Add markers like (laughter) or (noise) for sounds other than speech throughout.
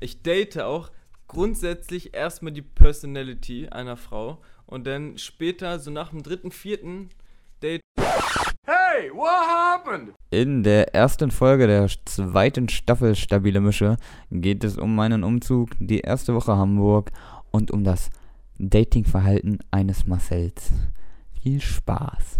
Ich date auch grundsätzlich erstmal die Personality einer Frau und dann später, so nach dem dritten, vierten Date. Hey, what happened? In der ersten Folge der zweiten Staffel Stabile Mische geht es um meinen Umzug, die erste Woche Hamburg und um das Datingverhalten eines Marcells. Viel Spaß.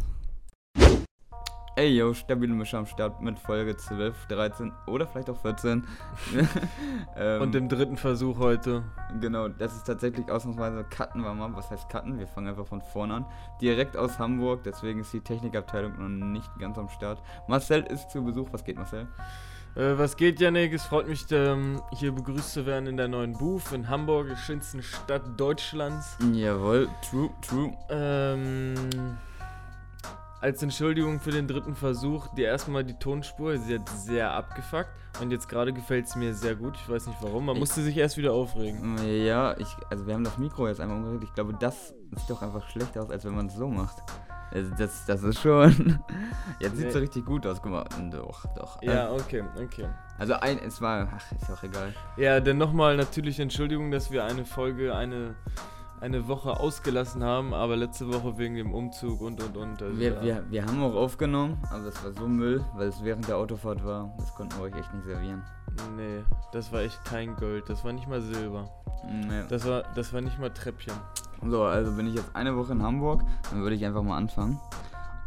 Ey, yo, Stabile Mische am Start mit Folge 12, 13 oder vielleicht auch 14. (laughs) ähm, Und im dritten Versuch heute. Genau, das ist tatsächlich ausnahmsweise Cutten wir mal. Was heißt Cutten? Wir fangen einfach von vorne an. Direkt aus Hamburg, deswegen ist die Technikabteilung noch nicht ganz am Start. Marcel ist zu Besuch. Was geht, Marcel? Äh, was geht, Janik? Es freut mich, ähm, hier begrüßt zu werden in der neuen Booth in Hamburg, der schönsten Stadt Deutschlands. Jawohl, true, true. Ähm, als Entschuldigung für den dritten Versuch, die erstmal die Tonspur, sie hat sehr abgefuckt und jetzt gerade gefällt es mir sehr gut. Ich weiß nicht warum, man Ich- musste sich erst wieder aufregen. Ja, ich, also wir haben das Mikro jetzt einmal umgedreht. Ich glaube, das sieht doch einfach schlechter aus, als wenn man es so macht. Also das, das ist schon. (laughs) Jetzt sieht es Nee. richtig gut aus. Guck mal. Doch, doch. Ja, Ähm, okay, okay. Also ein, es war. Ach, ist auch egal. Ja, dann nochmal natürlich Entschuldigung, dass wir eine Folge, eine, eine Woche ausgelassen haben, aber letzte Woche wegen dem Umzug und und und. Also, Wir, ja. wir, wir haben auch aufgenommen, aber das war so Müll, weil es während der Autofahrt war. Das konnten wir euch echt nicht servieren. Nee, das war echt kein Gold, das war nicht mal Silber. Nee. Das war, das war nicht mal Treppchen. So, also bin ich jetzt eine Woche in Hamburg, dann würde ich einfach mal anfangen.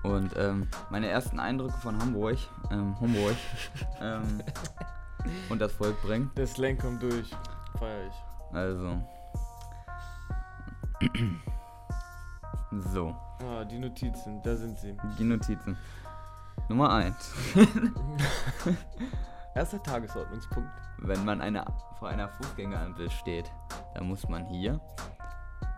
Und ähm, meine ersten Eindrücke von Hamburg, ähm, Hamburg, (laughs) ähm, und das Volk bringen. Der Slang kommt durch. Feier ich. Also. So, Ah, die Notizen, da sind sie. die Notizen. Nummer 1. (laughs) Erster Tagesordnungspunkt. Wenn man eine, vor einer Fußgängerampel steht, dann muss man hier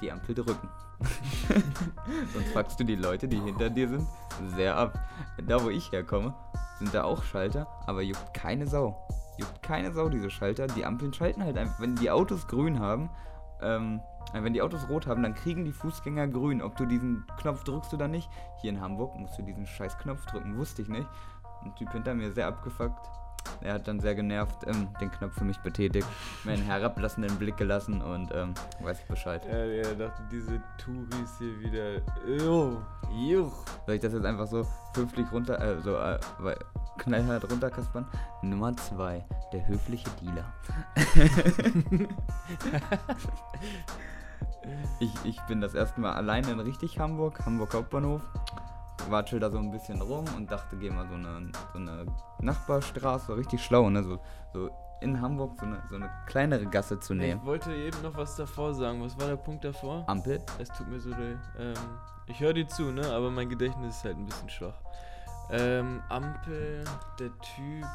die Ampel drücken. (laughs) Sonst fuckst du die Leute, die hinter dir sind, sehr ab. Da, wo ich herkomme, sind da auch Schalter, aber juckt keine Sau. Juckt keine Sau, diese Schalter. Die Ampeln schalten halt einfach. Wenn die Autos grün haben, ähm, äh, wenn die Autos rot haben, dann kriegen die Fußgänger grün. Ob du diesen Knopf drückst oder nicht. Hier in Hamburg musst du diesen scheiß Knopf drücken, wusste ich nicht. Ein Typ hinter mir sehr abgefuckt. Er hat dann sehr genervt ähm, den Knopf für mich betätigt, mir einen herablassenden Blick gelassen und ähm, weiß ich Bescheid. Ja, der dachte, diese Touris hier wieder. Juch. Soll ich das jetzt einfach so höflich runter, äh, so äh, knallhart runterkaspern? Nummer zwei, der höfliche Dealer. (laughs) ich, ich bin das erste Mal alleine in richtig Hamburg, Hamburg Hauptbahnhof. Watschel da so ein bisschen rum und dachte, geh mal so eine, so eine Nachbarstraße, richtig schlau, ne? So, so in Hamburg so eine, so eine kleinere Gasse zu nehmen. Ich wollte eben noch was davor sagen. Was war der Punkt davor? Ampel? Es tut mir so leid. Ähm, ich höre dir zu, ne? Aber mein Gedächtnis ist halt ein bisschen schwach. Ähm, Ampel, der Typ.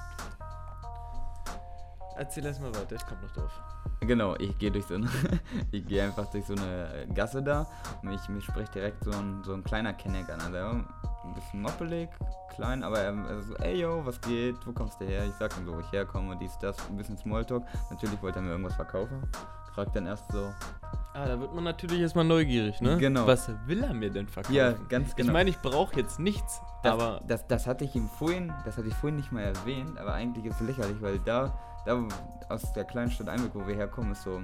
Erzähl erst mal weiter, ich komm noch drauf. Genau, ich gehe durch so eine, (laughs) ich gehe einfach durch so eine Gasse da und mich, mich spricht direkt so ein, so ein kleiner Kenneck an. Also ein bisschen moppelig, klein, aber er er so, ey yo, was geht, wo kommst du her? Ich sag ihm so, wo ich herkomme, dies, das, ein bisschen Smalltalk. Natürlich wollte er mir irgendwas verkaufen. Fragt dann erst so, Ah, da wird man natürlich erstmal neugierig, ne? Genau. Was will er mir denn verkaufen? ja, ganz genau. Ich meine, ich brauche jetzt nichts, das, aber das, das hatte ich ihm vorhin, das hatte ich vorhin nicht mal erwähnt, aber eigentlich ist es lächerlich, weil da, da aus der kleinen Stadt Einbeck, wo wir herkommen, ist so,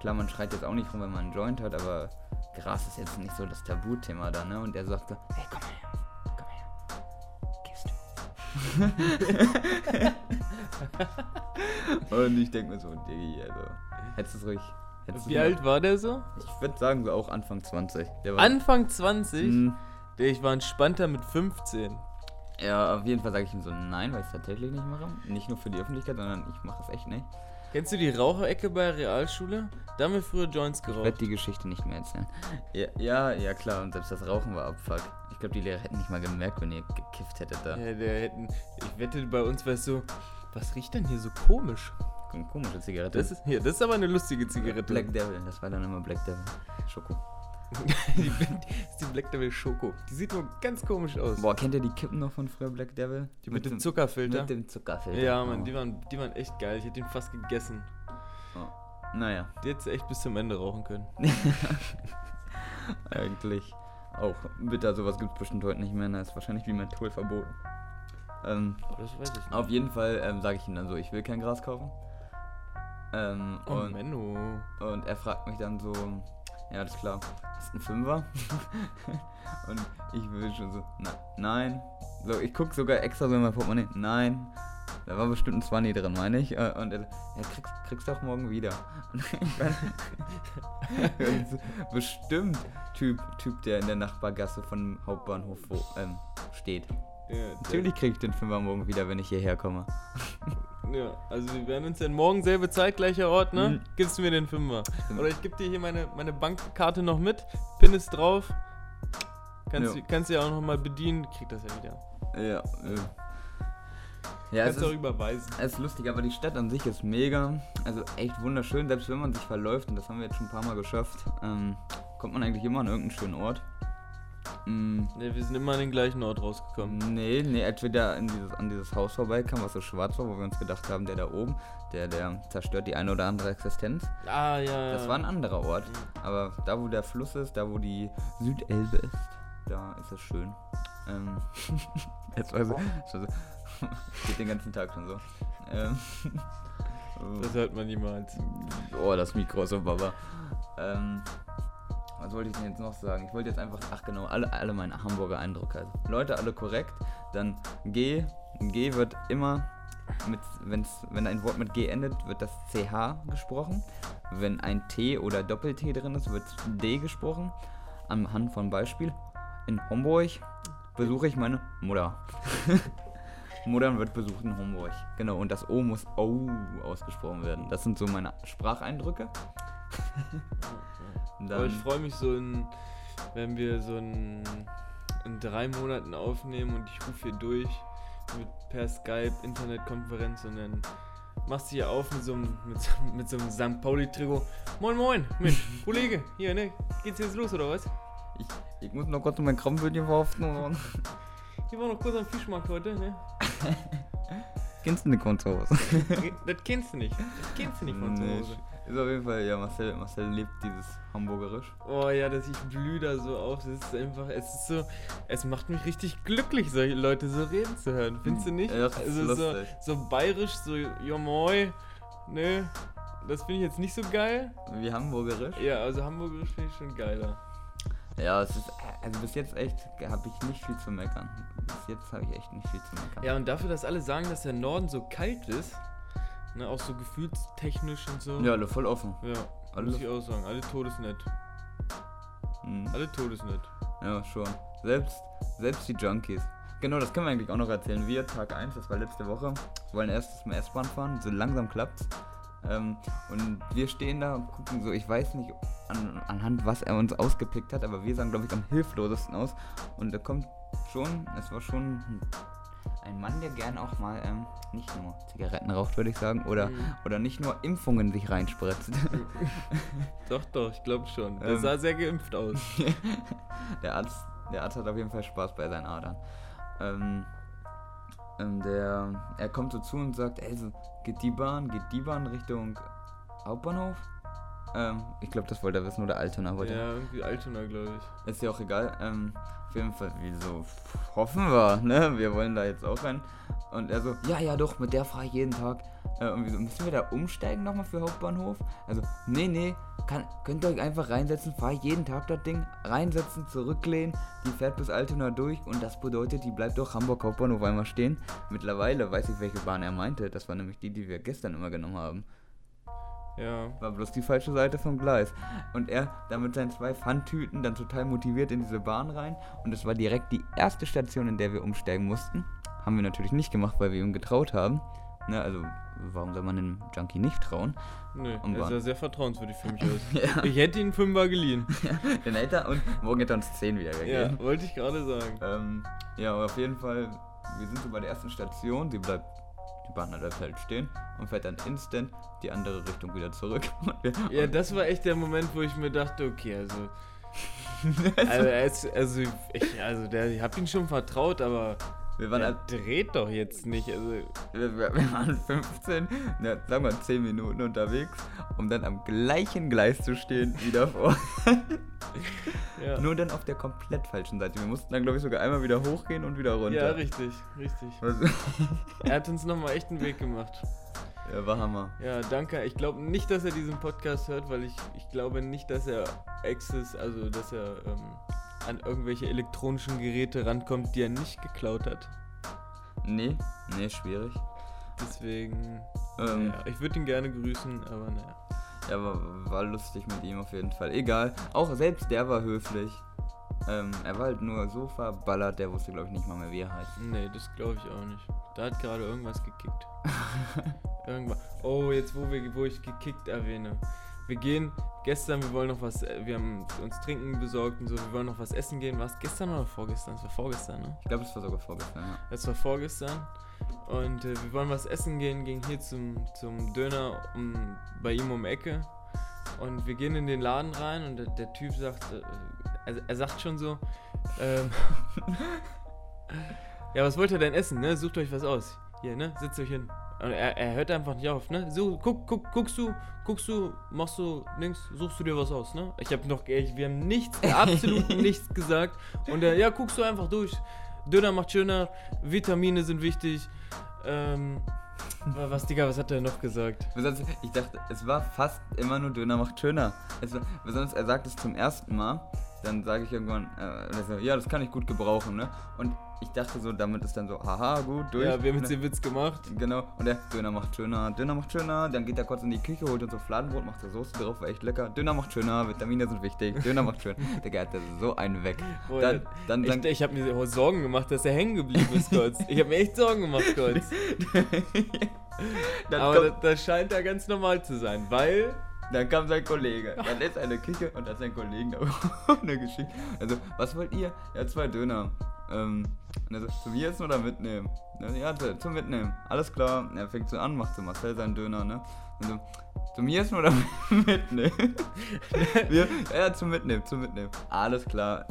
klar, man schreit jetzt auch nicht rum, wenn man einen Joint hat, aber Gras ist jetzt nicht so das Tabuthema da, ne? Und er sagt so, hey, komm mal her, komm mal her, gehst du? (laughs) Und ich denke mir so, Diggi, also, hättest du es ruhig, hättest wie alt war der so? Ich würde sagen, so auch Anfang 20. Der war, Anfang 20? Hm, Der, ich war entspannter mit 15. Ja, auf jeden Fall sage ich ihm so nein, weil ich es tatsächlich nicht mache. Nicht nur für die Öffentlichkeit, sondern ich mache es echt nicht. Kennst du die Raucherecke bei der Realschule? Da haben wir früher Joints Ich werde geraucht. die Geschichte nicht mehr erzählen. Ja, ja, ja, klar, und selbst das Rauchen war Abfuck. Ich glaube, die Lehrer hätten nicht mal gemerkt, wenn ihr gekifft hättet da. Ja, der hätten. Ich wette, bei uns wäre es so. Was riecht denn hier so komisch? Kom- Komische Zigarette. Das ist, hier, das ist aber eine lustige Zigarette. Black Devil, das war dann immer Black Devil. Schoko. (laughs) die, das ist die Black Devil Schoko. Die sieht nur ganz komisch aus. Boah, kennt ihr die Kippen noch von früher Black Devil? Die mit dem dem- Zuckerfilter. Mit dem Zuckerfilter. ja, Mann, Oh. die waren, die waren echt geil. Ich hätte den fast gegessen. Naja, Die hättest du echt bis zum Ende rauchen können. (laughs) eigentlich auch bitter. Sowas gibt es bestimmt heute nicht mehr. Das ist wahrscheinlich wie Menthol verboten. Ähm, Oh, das weiß ich nicht. Auf jeden Fall ähm, sage ich ihm dann so, ich will kein Gras kaufen. Ähm, Oh, und, Menno. und er fragt mich dann so, ja, alles klar, hast du einen Fünfer? (laughs) und ich will schon so, na, nein. So, ich guck sogar extra so in mein Portemonnaie, nein. Da war bestimmt ein 20 drin, meine ich. Äh, Und er, ja, kriegst, kriegst auch morgen wieder. (laughs) (laughs) Bestimmt Typ, Typ, der in der Nachbargasse von Hauptbahnhof wo, ähm, steht. Ja, Natürlich krieg ich den Fünfer morgen wieder, wenn ich hierher komme. Ja, also wir werden uns dann morgen selbe Zeit, gleicher Ort, ne? Mhm. Gibst du mir den Fünfer. Stimmt. Oder ich gebe dir hier meine, meine Bankkarte noch mit, Pin ist drauf. Kannst, Ja. du kannst du ja auch nochmal bedienen, krieg das ja wieder. Ja, äh. Ja, es kannst du auch ist, überweisen. es ist lustig, aber die Stadt an sich ist mega. Also echt wunderschön, selbst wenn man sich verläuft, und das haben wir jetzt schon ein paar Mal geschafft, ähm, kommt man eigentlich immer an irgendeinen schönen Ort. Mm, Ne, wir sind immer an den gleichen Ort rausgekommen. Nee, nee, als wir da dieses, an dieses Haus vorbeikamen, was so schwarz war, wo wir uns gedacht haben, der da oben, der, der zerstört die eine oder andere Existenz. Ah, ja. Das war ein anderer Ort. Aber da, wo der Fluss ist, da, wo die Südelbe ist, da ist es schön. Ähm, (laughs) jetzt war so, es war so geht den ganzen Tag schon so. Ähm, Das hört man niemals. oh, das Mikro ist so baba. Ähm, was wollte ich denn jetzt noch sagen? Ich wollte jetzt einfach, ach genau, alle, alle meine Hamburger Eindrücke. Also, Leute, alle korrekt. Dann G. G wird immer, mit, wenn's, wenn ein Wort mit G endet, wird das CH gesprochen. Wenn ein T oder Doppel-T drin ist, wird D gesprochen. Anhand von Beispiel. In Homburg besuche ich meine Mutter. (laughs) Muttern wird besucht in Homburg. Genau, und das O muss O ausgesprochen werden. Das sind so meine Spracheindrücke. (laughs) Aber ich freue mich so, in, wenn wir so in, in drei Monaten aufnehmen und ich rufe hier durch mit per Skype, Internetkonferenz und dann machst du hier auf mit so einem, mit so, mit so einem St. Pauli-Trigo. Moin, moin, Mensch, (laughs) Kollege, hier, ne? Geht's jetzt los oder was? ich, ich muss noch kurz mein Krammbötchen verhaften. und- Hier war noch kurz am Fischmarkt heute, ne? (laughs) Kennst du den Kontohaus? (laughs) Das kennst du nicht. Das kennst du nicht Nee, Hause. Ist auf jeden Fall, ja, Marcel, Marcel lebt dieses Hamburgerisch. Oh ja, dass ich blühe da so auf. Das ist einfach, es ist so, es macht mich richtig glücklich, solche Leute so reden zu hören. Findest du nicht? Ja, das ist also so, lustig. so bayerisch, so ja moi, ne? Das finde ich jetzt nicht so geil. Wie Hamburgerisch? Ja, also hamburgerisch finde ich schon geiler. Ja, es ist, also bis jetzt echt, habe ich nicht viel zu meckern. Bis jetzt habe ich echt nicht viel zu meckern. Ja, und dafür, dass alle sagen, dass der Norden so kalt ist, ne, auch so gefühlstechnisch und so. Ja, alle voll offen. Ja, Alle- muss ich auch sagen. Alle todesnett. Mhm. Alle todesnett. Ja, schon. Selbst, selbst die Junkies. Genau, das können wir eigentlich auch noch erzählen. Wir, Tag 1, das war letzte Woche, wollen erstes Mal S-Bahn fahren, so langsam klappt's. Ähm, und wir stehen da und gucken so, ich weiß nicht an, anhand was er uns ausgepickt hat, aber wir sahen, glaube ich, am hilflosesten aus. Und da kommt schon, es war schon ein Mann, der gern auch mal ähm, nicht nur Zigaretten raucht, würde ich sagen, oder, Mhm. oder nicht nur Impfungen sich reinspritzt. (laughs) Doch, doch, ich glaube schon. Der Ähm. sah sehr geimpft aus. (laughs) der, Arzt, der Arzt hat auf jeden Fall Spaß bei seinen Adern. Ähm, ähm, der, er kommt so zu und sagt, ey, so, geht die Bahn, geht die Bahn Richtung Hauptbahnhof? Ähm, ich glaube, das wollte er wissen, oder Altona wollte er. Ja, irgendwie Altona, glaube ich. Ist ja auch egal. Ähm, auf jeden Fall, wieso hoffen wir, ne? Wir wollen da jetzt auch rein. Und er so, ja, ja, doch, mit der fahre ich jeden Tag. Äh, und wieso, müssen wir da umsteigen nochmal für Hauptbahnhof? Also, nee, nee, kann, könnt ihr euch einfach reinsetzen, fahre ich jeden Tag das Ding, reinsetzen, zurücklehnen, die fährt bis Altona durch und das bedeutet, die bleibt doch Hamburg Hauptbahnhof einmal stehen. Mittlerweile weiß ich, welche Bahn er meinte. Das war nämlich die, die wir gestern immer genommen haben. Ja. War bloß die falsche Seite vom Gleis. Und er da mit seinen zwei Pfandtüten dann total motiviert in diese Bahn rein. Und es war direkt die erste Station, in der wir umsteigen mussten. Haben wir natürlich nicht gemacht, weil wir ihm getraut haben. Ne, also, warum soll man dem Junkie nicht trauen? Nö, Am er Bahn. sah sehr vertrauenswürdig für mich (laughs) aus. Ja, Ich hätte ihn Fünfer geliehen. (laughs) den hätte er und morgen hätte er uns 10 wieder Ja, gegeben. wollte ich gerade sagen. Ähm, ja, aber auf jeden Fall, wir sind so bei der ersten Station. Sie bleibt, die Bahn bleibt halt stehen und fährt dann instant die andere Richtung wieder zurück. (laughs) Ja, das war echt der Moment, wo ich mir dachte, okay, also. (laughs) Also, also, ich, also der, ich hab ihn schon vertraut, aber wir waren er halt dreht doch jetzt nicht. Also, Wir, wir, waren 15, ne, sagen wir 10 Minuten unterwegs, um dann am gleichen Gleis zu stehen, wieder vor. (laughs) ja. Nur dann auf der komplett falschen Seite. Wir mussten dann, glaube ich, sogar einmal wieder hochgehen und wieder runter. ja, richtig, richtig. Also, Er hat uns nochmal echt einen Weg gemacht. Ja, war Hammer. Ja, danke. Ich glaube nicht, dass er diesen Podcast hört, weil ich, ich glaube nicht, dass er Access, also dass er ähm, an irgendwelche elektronischen Geräte rankommt, die er nicht geklaut hat. Nee, nee, schwierig. Deswegen, Ähm, ja, ich würde ihn gerne grüßen, aber naja. Ja, war, war lustig mit ihm auf jeden Fall. Egal. Auch selbst der war höflich. Ähm, er war halt nur so verballert, der wusste, glaube ich, nicht mal mehr, wie er heißt. Nee, das glaube ich auch nicht. Da hat gerade irgendwas gekickt. (laughs) Irgendwas. Oh, jetzt wo, wir, wo ich gekickt erwähne. Wir gehen gestern, wir wollen noch was, äh, wir haben uns Trinken besorgt und so, wir wollen noch was essen gehen. War es gestern oder vorgestern? Es war vorgestern, ne? Ich glaube, es war sogar vorgestern, ja. Es war vorgestern. Und äh, wir wollen was essen gehen, gehen hier zum, zum Döner um, bei ihm um die Ecke. Und wir gehen in den Laden rein und der, der Typ sagt, äh, er, er sagt schon so, ähm, (laughs) ja, was wollt ihr denn essen, ne? Sucht euch was aus. Hier, ne? Sitzt euch hin. Und er, er hört einfach nicht auf, ne? So, guck, guck, guckst du, guckst du, machst du links, suchst du dir was aus, ne? Ich hab noch, ich, wir haben nichts, (laughs) absolut nichts gesagt. Und er, ja, guckst du einfach durch. Döner macht schöner, Vitamine sind wichtig. Ähm, wa- was, Digga, was hat er noch gesagt? Ich dachte, es war fast immer nur Döner macht schöner. Es war, besonders er sagt es zum ersten Mal, dann sage ich irgendwann, äh, so, ja, das kann ich gut gebrauchen, ne? Und ich dachte so, damit ist dann so, haha, gut, durch. Ja, wir haben jetzt den Witz gemacht. Genau, und der Döner macht schöner, Döner macht schöner, dann geht er kurz in die Küche, holt uns so Fladenbrot, macht da Soße drauf, war echt lecker. Döner macht schöner, Vitamine sind wichtig, Döner macht schön. (laughs) Digga, hat der so einen weg. Boah, Dann, dann, Ich, dann, ich habe mir Sorgen gemacht, dass er hängen geblieben ist kurz. Ich habe mir echt Sorgen gemacht kurz. (laughs) Aber das, das scheint da ganz normal zu sein, weil dann kam sein Kollege. Dann ist eine Küche und hat sein Kollegen da (laughs) eine Geschichte. Also, was wollt ihr? Ja, zwei Döner. Ähm, und er so, zum essen oder mitnehmen? Ne, Ja, zu- zum Mitnehmen. Alles klar. Er fängt so an, macht so Marcel seinen Döner, ne? Und so, zum essen oder mitnehmen? (laughs) Wir, ja, zum Mitnehmen, zum Mitnehmen. Alles klar.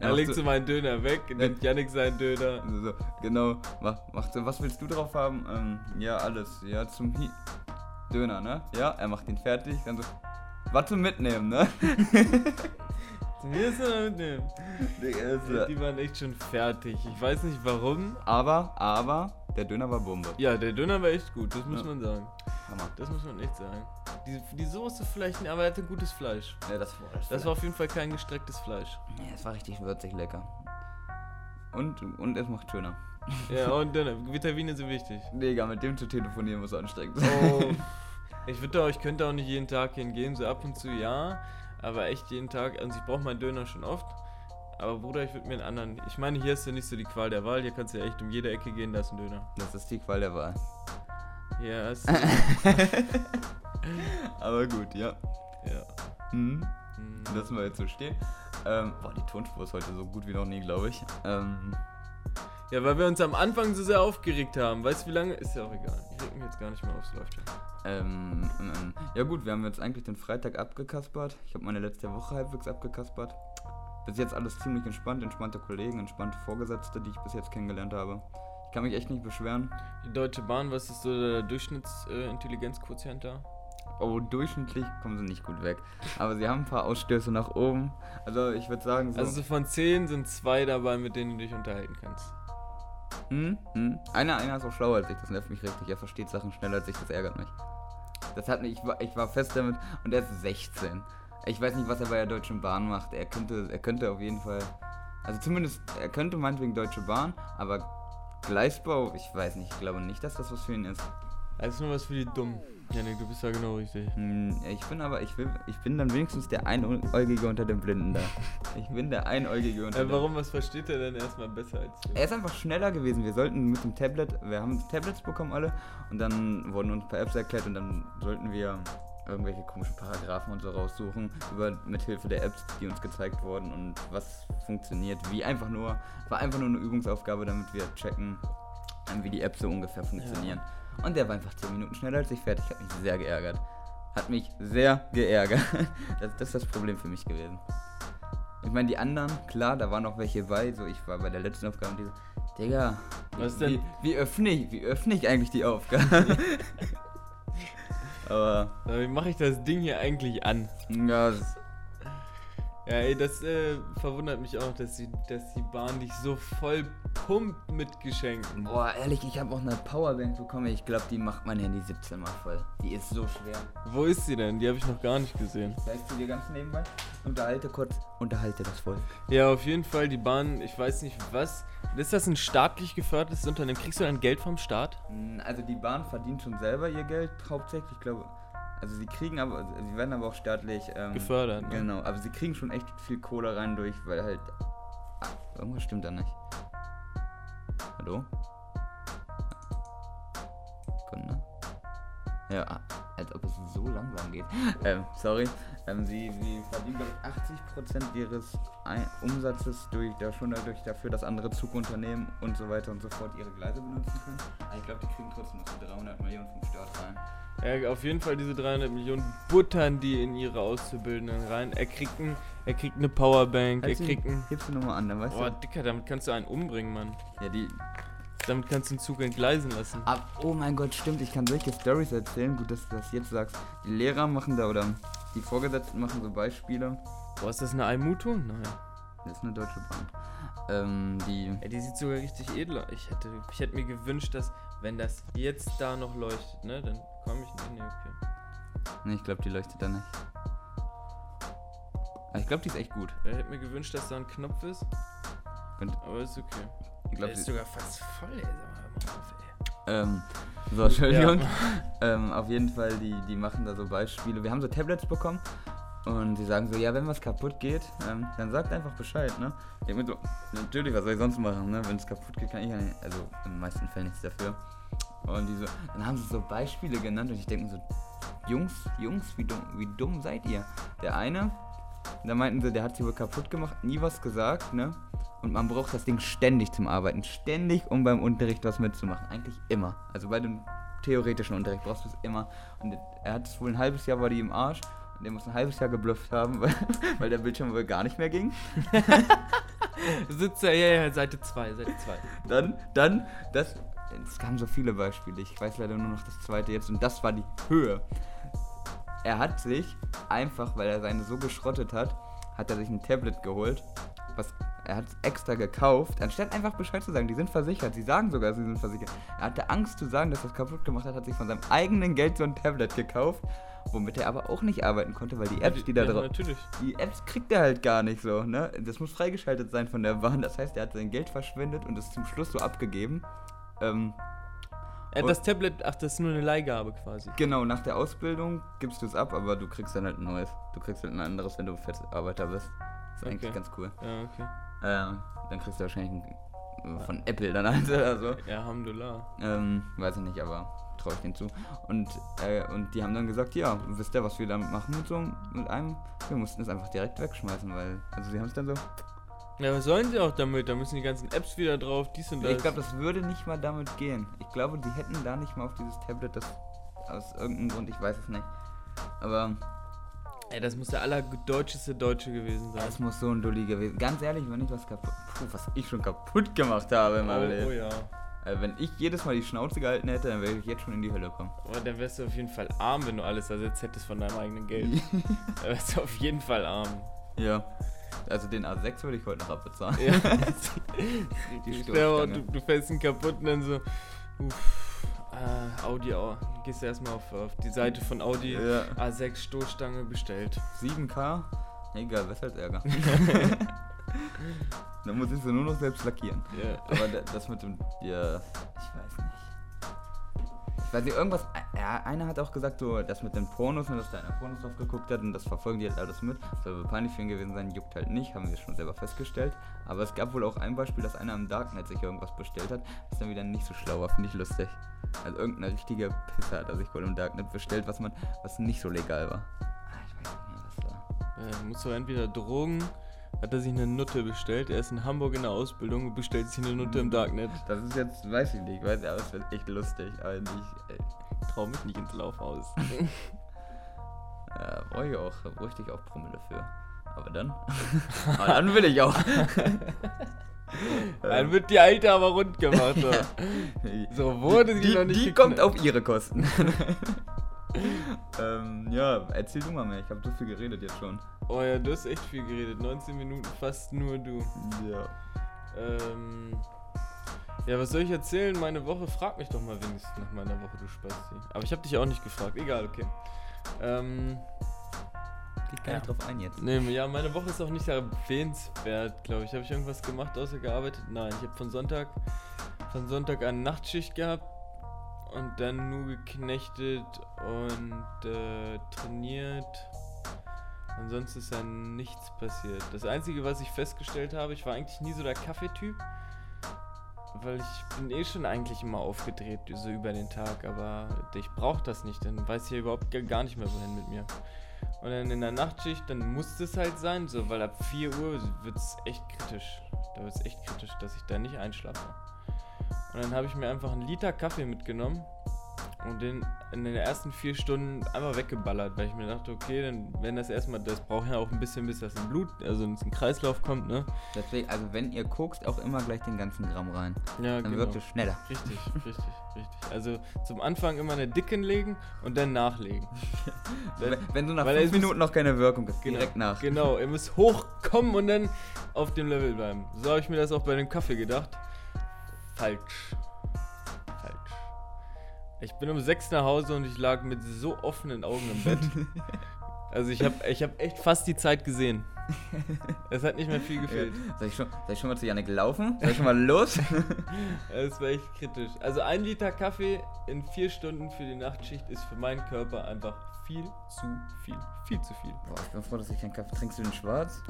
er macht legt so- meinen Döner weg, nimmt Yannick seinen Döner. also so, genau, mach, macht so, was willst du drauf haben? Ähm, ja, alles. Ja, zum Hi Döner, ne? Ja, er macht ihn fertig, dann so, was zum Mitnehmen, ne? (laughs) Zum oder mitnehmen? Ja, äh, Die waren echt schon fertig. Ich weiß nicht warum. aber, aber, der Döner war Bombe. Ja, der Döner war echt gut, das muss Ja. man sagen. Hammer. Das muss man echt sagen. Die, die Soße vielleicht nicht, aber er hatte gutes Fleisch. Ja, das war, Das war auf jeden Fall kein gestrecktes Fleisch. ja, das war richtig würzig lecker. Und, und es macht schöner. Ja, und Döner. Vitamine sind wichtig. Digga, mit dem zu telefonieren muss anstrengend Oh. (laughs) Ich würde auch, ich könnte auch nicht jeden Tag hingehen, so ab und zu ja, aber echt jeden Tag, also ich brauche meinen Döner schon oft. Aber Bruder, ich würde mir einen anderen. Ich meine, hier ist ja nicht so die Qual der Wahl, hier kannst du ja echt um jede Ecke gehen, da ist ein Döner. Das ist die Qual der Wahl. Ja, ist. (laughs) Aber gut, ja. ja. Mhm. Hm. Lassen wir jetzt so stehen. Ähm, boah, die Tonspur ist heute so gut wie noch nie, glaube ich. Ähm, ja, weil wir uns am Anfang so sehr aufgeregt haben. Weißt du, wie lange? Ist ja auch egal. Ich reg mich jetzt gar nicht mehr aufs läuft schon. ähm, ähm, ja gut, wir haben jetzt eigentlich den Freitag abgekaspert. Ich habe meine letzte Woche halbwegs abgekaspert. Bis jetzt alles ziemlich entspannt, entspannte Kollegen, entspannte Vorgesetzte, die ich bis jetzt kennengelernt habe. Ich kann mich echt nicht beschweren. Die Deutsche Bahn, was ist so der Durchschnittsintelligenzquotient da? Oh, durchschnittlich kommen sie nicht gut weg. Aber sie haben ein paar Ausstöße nach oben. Also ich würde sagen so. Also so von 10 sind zwei dabei, mit denen du dich unterhalten kannst. Hm, hm. Einer, einer ist auch schlauer als ich, das nervt mich richtig. Er versteht Sachen schneller als ich, das ärgert mich. Das hat mich, ich war, ich war fest damit und er ist 16. Ich weiß nicht, was er bei der Deutschen Bahn macht. Er könnte, er könnte auf jeden Fall, also zumindest, er könnte meinetwegen Deutsche Bahn, aber Gleisbau, ich weiß nicht, ich glaube nicht, dass das was für ihn ist. Also nur was für die Dummen. Janik, du bist da genau richtig. Hm, ich bin aber, ich will, ich bin dann wenigstens der Einäugige unter den Blinden da. (laughs) Ich bin der Einäugige unter Äh, warum, was versteht er denn erstmal besser als du? Er ist einfach schneller gewesen. Wir sollten mit dem Tablet, wir haben Tablets bekommen alle und dann wurden uns ein paar Apps erklärt und dann sollten wir irgendwelche komischen Paragraphen und so raussuchen über mit Hilfe der Apps, die uns gezeigt wurden und was funktioniert, wie einfach nur war einfach nur eine Übungsaufgabe, damit wir checken, wie die Apps so ungefähr funktionieren. Und der war einfach 10 Minuten schneller als ich fertig, hat mich sehr geärgert. Hat mich sehr geärgert. (laughs) Das, das ist das Problem für mich gewesen. Ich meine, die anderen, klar, da waren noch welche bei. So, ich war bei der letzten Aufgabe und die so, Digga, Was wie, denn? Wie, öffne ich, wie öffne ich eigentlich die Aufgabe? (laughs) Aber, Aber wie mache ich das Ding hier eigentlich an? ja, das, Ja, ey, das äh, verwundert mich auch, dass, sie, dass die Bahn dich so voll pumpt mit Geschenken. Boah, ehrlich, ich habe auch eine Powerbank bekommen. Ich glaube, die macht mein Handy 17 mal voll. Die ist so schwer. Wo ist sie denn? Die habe ich noch gar nicht gesehen. Zeigst du dir ganz nebenbei? Unterhalte kurz, unterhalte das Volk. Ja, auf jeden Fall, die Bahn, ich weiß nicht was. Ist das ein staatlich gefördertes Unternehmen? Kriegst du dann Geld vom Staat? Mm, Also die Bahn verdient schon selber ihr Geld hauptsächlich, ich glaube. Also sie kriegen aber, sie werden aber auch staatlich ähm, Gefördert, ne? Genau, aber sie kriegen schon echt viel Kohle rein durch, weil halt ah, irgendwas stimmt da nicht. Hallo? Sekunde. Ja, ah, als ob es so langsam geht. Ähm, sorry. Ähm, sie, sie verdienen, glaube ich, 80% ihres Ein Umsatzes durch, schon dadurch dafür, dass andere Zugunternehmen und so weiter und so fort ihre Gleise benutzen können. Aber ich glaube, die kriegen trotzdem noch so 300 Millionen vom Staat rein. Ja, auf jeden Fall diese 300 Millionen buttern die in ihre Auszubildenden rein. Er kriegt, ein, er kriegt eine Powerbank, er Halt sie- kriegt ein... Hebst du nochmal an, dann weißt Boah, Dicker, damit kannst du einen umbringen, Mann. du. Ja, die. Damit kannst du einen Zug entgleisen lassen. Ab, oh mein Gott, stimmt, ich kann solche Stories erzählen. Gut, dass du das jetzt sagst. Die Lehrer machen da oder die Vorgesetzten machen so Beispiele. Boah, ist das eine Aimuto? Nein. Das ist eine deutsche Bahn. Ähm, die. Ja, die sieht sogar richtig edel aus. Ich hätte, ich hätte mir gewünscht, dass, wenn das jetzt da noch leuchtet, ne, dann komme ich nicht. Nee, okay. Ne, ich glaube, die leuchtet da nicht. Aber ich glaube, die ist echt gut. Ich hätte mir gewünscht, dass da ein Knopf ist. Und- Aber ist okay. Ich Der glaube, ist sogar fast voll, ey. Sag mal. Ähm, so, Entschuldigung. Ja. (laughs) Ähm, auf jeden Fall, die, die machen da so Beispiele. Wir haben so Tablets bekommen und die sagen so, ja, wenn was kaputt geht, ähm, dann sagt einfach Bescheid, ne? Ich mir so, natürlich, was soll ich sonst machen, ne? Wenn es kaputt geht, kann ich ja nicht, also in den meisten Fällen nichts dafür. Und die so, dann haben sie so Beispiele genannt und ich denke so, Jungs, Jungs, wie dumm, wie dumm seid ihr? Der eine, da meinten sie, der hat sie wohl kaputt gemacht, nie was gesagt, ne? Und man braucht das Ding ständig zum Arbeiten. Ständig, um beim Unterricht was mitzumachen. Eigentlich immer. Also bei dem theoretischen Unterricht brauchst du es immer. Und er hat es wohl ein halbes Jahr war die im Arsch. Und der muss ein halbes Jahr geblufft haben, weil, (laughs) weil der Bildschirm wohl gar nicht mehr ging. (laughs) Sitzt er, ja, ja, Seite 2, Seite 2. Dann, dann, das, es kamen so viele Beispiele. Ich weiß leider nur noch das zweite jetzt. Und das war die Höhe. Er hat sich einfach, weil er seine so geschrottet hat, hat er sich ein Tablet geholt. Was, er hat es extra gekauft, anstatt einfach Bescheid zu sagen, die sind versichert. Sie sagen sogar, sie sind versichert. Er hatte Angst zu sagen, dass er es kaputt gemacht hat, hat sich von seinem eigenen Geld so ein Tablet gekauft, womit er aber auch nicht arbeiten konnte, weil die Apps, die da ja, drauf. natürlich. Die Apps kriegt er halt gar nicht so, ne? Das muss freigeschaltet sein von der Bahn. Das heißt, er hat sein Geld verschwendet und es zum Schluss so abgegeben. Ähm, Äh, das Tablet, ach, das ist nur eine Leihgabe quasi. genau, nach der Ausbildung gibst du es ab, aber du kriegst dann halt ein neues. Du kriegst halt ein anderes, wenn du Festarbeiter bist. ist Okay. eigentlich ganz cool. Ja, okay. Ähm, dann kriegst du wahrscheinlich ein, von Apple dann halt (laughs) oder so. Ja, Alhamdulillah. Ähm, weiß ich nicht, aber traue ich denen zu. Und, äh, und die haben dann gesagt, ja, wisst ihr, was wir damit machen mit so mit einem? Wir mussten es einfach direkt wegschmeißen, weil, also sie haben es dann so, Ja, was sollen sie auch damit? Da müssen die ganzen Apps wieder drauf, dies und das. Ich glaube, das würde nicht mal damit gehen. Ich glaube, die hätten da nicht mal auf dieses Tablet das aus irgendeinem Grund, ich weiß es nicht. Aber Ey, das muss der allerdeutscheste Deutsche gewesen sein. das muss so ein Dulli gewesen. Ganz ehrlich, wenn ich was kaputt, puh, was ich schon kaputt gemacht habe in meinem oh, Leben. oh ja. Äh, wenn ich jedes Mal die Schnauze gehalten hätte, dann wäre ich jetzt schon in die Hölle kommen. Aber dann wärst du auf jeden Fall arm, wenn du alles ersetzt hättest von deinem eigenen Geld. (laughs) dann wärst du auf jeden Fall arm. ja. Also den A6 würde ich heute noch abbezahlen. Ja. (laughs) Du, du fällst ihn kaputt und dann so, uff, äh, Audi, au- gehst du erstmal auf, auf die Seite von Audi, Ja. A6 Stoßstange bestellt. 7K? Egal, was als Ärger. (laughs) dann muss ich sie nur noch selbst lackieren. Ja. Aber da- das mit dem. Ja, ich weiß nicht. Weiß nicht, irgendwas. Ja, einer hat auch gesagt, so, das mit den Pornos und dass da einer Pornos drauf geguckt hat und das verfolgen die halt alles mit. Soll wohl peinlich für ihn gewesen sein, juckt halt nicht, haben wir schon selber festgestellt. Aber es gab wohl auch ein Beispiel, dass einer im Darknet sich irgendwas bestellt hat, was dann wieder nicht so schlau war, finde ich lustig. Also irgendein richtiger Pisser hat er sich wohl im Darknet bestellt, was man, was nicht so legal war. Ah, ich weiß nicht mehr, was da. Äh, muss doch entweder Drogen, hat er sich eine Nutte bestellt, er ist in Hamburg in der Ausbildung und bestellt sich eine Nutte im Darknet. Das ist jetzt, weiß ich nicht, weiß ich, aber es wird echt lustig, aber nicht, ey. Trau mich nicht ins Laufhaus. (laughs) Ja, brauche ich auch, bräuchte ich auch Promille für. Aber dann? (laughs) aber dann will ich auch. (laughs) Dann wird die Alte aber rund gemacht. So, so wurde sie die noch nicht die geknallt. kommt auf ihre Kosten. ähm, ja, erzähl du mal mehr. Ich habe so viel geredet jetzt schon. Oh ja, du hast echt viel geredet. 19 Minuten fast nur du. Ja. Ähm. Ja, was soll ich erzählen? Meine Woche? Frag mich doch mal wenigstens nach meiner Woche, du Spasti. Aber ich habe dich auch nicht gefragt. Egal, okay. Ähm. Geht gar Ja. nicht drauf ein jetzt. Nee, ja, meine Woche ist auch nicht erwähnenswert, glaube ich. Habe ich irgendwas gemacht, außer gearbeitet? Nein, ich habe von Sonntag, von Sonntag an Nachtschicht gehabt und dann nur geknechtet und äh, trainiert. Ansonsten ist dann nichts passiert. Das Einzige, was ich festgestellt habe, ich war eigentlich nie so der Kaffeetyp, weil ich bin eh schon eigentlich immer aufgedreht, so über den Tag, aber ich brauche das nicht, dann weiß ich ja überhaupt gar- nicht mehr, wohin mit mir. Und dann in der Nachtschicht, dann muss es halt sein, so, weil ab 4 Uhr wird es echt kritisch. Da wird es echt kritisch, dass ich da nicht einschlafe. Und dann habe ich mir einfach einen Liter Kaffee mitgenommen und den in den ersten vier Stunden einmal weggeballert, weil ich mir dachte, okay, dann wenn das erstmal, das braucht ja auch ein bisschen, bis das im Blut, also ins Kreislauf kommt, ne? Deswegen, also wenn ihr guckt, auch immer gleich den ganzen Gramm rein. Ja, Dann wirkt es schneller. Richtig, richtig, richtig. Also zum Anfang immer eine dicken legen und dann nachlegen. (laughs) Wenn, wenn so nach weil fünf Minuten noch keine Wirkung ist, Genau, direkt nach. Genau, ihr müsst hochkommen und dann auf dem Level bleiben. So habe ich mir das auch bei dem Kaffee gedacht. Falsch. Ich bin um sechs nach Hause und ich lag mit so offenen Augen im Bett. (laughs) Also ich habe ich hab echt fast die Zeit gesehen. (laughs) Es hat nicht mehr viel gefehlt. Soll ich, schon, soll ich schon mal zu Janik laufen? Soll ich schon mal los? (laughs) Es war echt kritisch. Also ein Liter Kaffee in vier Stunden für die Nachtschicht ist für meinen Körper einfach viel zu viel. Viel zu viel. Boah, ich bin froh, dass ich keinen Kaffee Trinkst du den schwarz?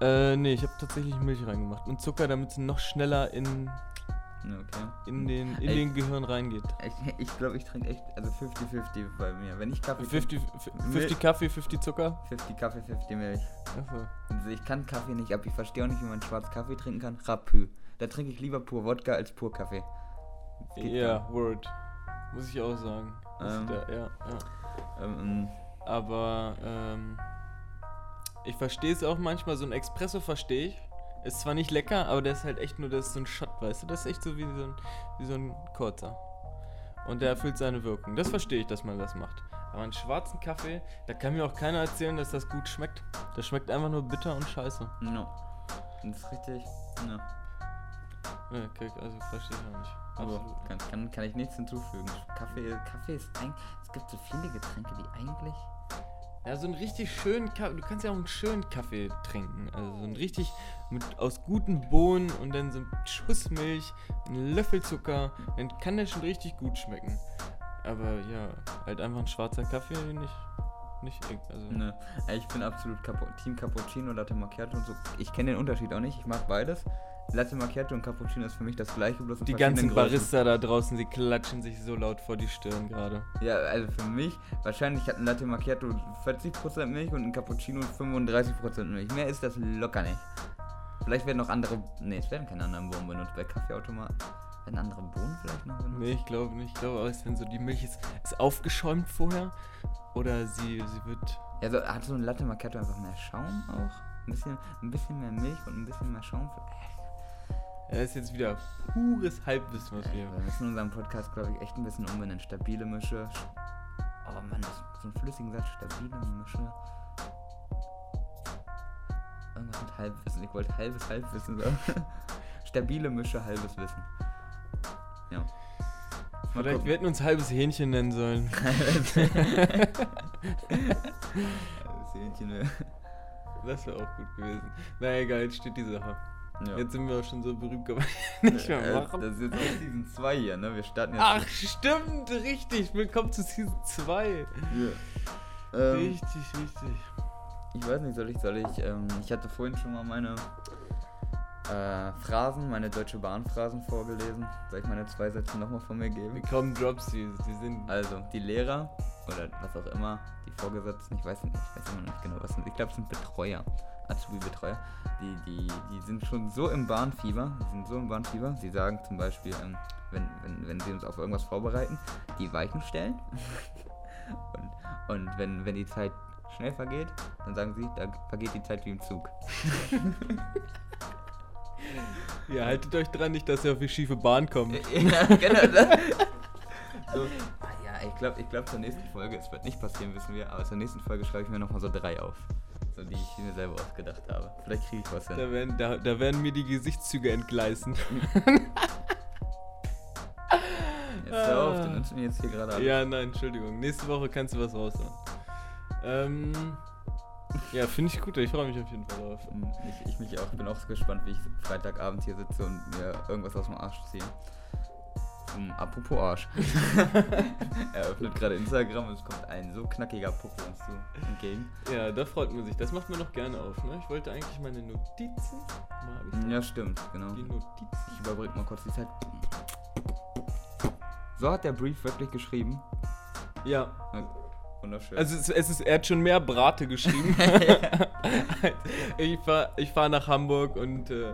Äh, nee, ich habe tatsächlich Milch reingemacht. Und Zucker, damit es noch schneller in, Ja, okay. in, den, in Ey. den Gehirn reingeht. Ich, ich glaube, ich trinke echt, also 50-50 bei mir. Wenn ich Kaffee 50, trinke, 50 Kaffee, 50 Zucker? 50 Kaffee, 50 Milch. Achso. Also ich kann Kaffee nicht ab. Ich verstehe auch nicht, wie man schwarz Kaffee trinken kann. Rapü. Da trinke ich lieber pur Wodka als pur Kaffee. Ja, Word. Muss ich auch sagen. Ähm. der, ja, ja. Ähm, Aber ähm, ich verstehe es auch manchmal. So ein Espresso verstehe ich. Ist zwar nicht lecker, aber der ist halt echt nur, das ist so ein Shot, weißt du? Das ist echt so wie so ein, wie so ein kurzer. Und der erfüllt seine Wirkung. Das verstehe ich, dass man das macht. Aber einen schwarzen Kaffee, da kann mir auch keiner erzählen, dass das gut schmeckt. Das schmeckt einfach nur bitter und scheiße. no. Das ist richtig. Ja, okay, also verstehe ich auch nicht. Aber kann, kann, kann ich nichts hinzufügen. Kaffee, Kaffee ist eigentlich. Es gibt so viele Getränke, die eigentlich. Ja, so einen richtig schönen Kaffee. Du kannst ja auch einen schönen Kaffee trinken. Also so einen richtig mit, aus guten Bohnen und dann so ein Schuss Milch, ein Löffel Zucker. Dann kann der schon richtig gut schmecken. Aber ja, halt einfach ein schwarzer Kaffee nicht. Nicht. Also, Ne, ich bin absolut Capo Team Cappuccino, Latte Macchiato und so. Ich kenne den Unterschied auch nicht. Ich mag beides. Latte Macchiato und Cappuccino ist für mich das gleiche, bloß Die ganzen. Barista da draußen, sie klatschen sich so laut vor die Stirn gerade. Ja, also für mich, wahrscheinlich hat ein Latte Macchiato 40% Milch und ein Cappuccino 35% Milch. Mehr ist das locker nicht. Vielleicht werden noch andere. Ne, es werden keine anderen Bohnen benutzt. Bei Kaffeeautomaten werden andere Bohnen vielleicht noch benutzt. Nee, ich glaube nicht. Ich glaube auch, wenn so die Milch ist, ist aufgeschäumt vorher. Oder sie, sie wird. Ja, so, hat so ein Latte Macchiato einfach mehr Schaum auch? Ein bisschen, ein bisschen mehr Milch und ein bisschen mehr Schaum. Ja, ist jetzt wieder pures Halbwissen, was wir. wir müssen unseren Podcast, glaube ich, echt ein bisschen umbenennen. Stabile Mische. Oh Mann, das so ein flüssigen Satz. Stabile Mische. Irgendwas mit Halbwissen. Ich wollte halbes Halbwissen sagen. (laughs) Stabile Mische, halbes Wissen. Ja. Mal Vielleicht gucken. wir hätten uns halbes Hähnchen nennen sollen. (laughs) halbes Hähnchen. (laughs) Das wäre auch gut gewesen. Na egal, jetzt steht die Sache. Ja. Jetzt sind wir auch schon so berühmt, man (laughs) nicht mehr Äh, machen. Das ist jetzt auch Season 2 hier, ne? Wir starten jetzt. Ach, stimmt, richtig. Willkommen zu Season 2. Ja. Ähm, Richtig, richtig. Ich weiß nicht, soll ich, soll ich, ähm, ich hatte vorhin schon mal meine äh, Phrasen, meine Deutsche Bahn-Phrasen vorgelesen. Soll ich meine zwei Sätze nochmal von mir geben? Willkommen, Drops, die, die sind. Also, die Lehrer oder was auch immer, die Vorgesetzten, ich weiß nicht, ich weiß immer noch nicht genau, was sind. Ich glaube, es sind Betreuer, Azubi-Betreuer. Die, die, die sind schon so im Bahnfieber, die sind so im Bahnfieber. Sie sagen zum Beispiel, ähm, wenn, wenn, wenn sie uns auf irgendwas vorbereiten, die Weichen stellen. (laughs) und und wenn, wenn die Zeit schnell vergeht, dann sagen sie, da vergeht die Zeit wie im Zug. (laughs) Ja, haltet euch dran, nicht, dass ihr auf die schiefe Bahn kommt. (laughs) ja, genau. Das. So, ah ja, Ja, ich glaube, ich glaub, zur nächsten Folge, es wird nicht passieren, wissen wir, aber zur nächsten Folge schreibe ich mir nochmal so drei auf. So, die ich mir selber ausgedacht habe. Vielleicht kriege ich was hin. Da werden, da, da werden mir die Gesichtszüge entgleisen. (laughs) Jetzt hör auf, du nimmst mir jetzt hier gerade alles. Ja, nein, Entschuldigung. Nächste Woche kannst du was raushauen. Ähm, ja, finde ich gut. Ich freue mich auf jeden Fall drauf. Hm, Ich, ich mich auch. Ich bin auch so gespannt, wie ich Freitagabend hier sitze und mir irgendwas aus dem Arsch ziehe. Um, apropos Arsch. (laughs) er öffnet gerade Instagram und es kommt ein so knackiger Popo uns zu entgegen. Ja, da freut man sich. Das macht man noch gerne auf. Ne? Ich wollte eigentlich meine Notizen. Ja, stimmt, genau. Die Notizen. Ich überbrück mal kurz die Zeit. So hat der Brief wirklich geschrieben. Ja, Wunderschön. also es, es ist, er hat schon mehr Brate geschrieben. (laughs) (laughs) ich fahre ich fahr nach Hamburg und äh,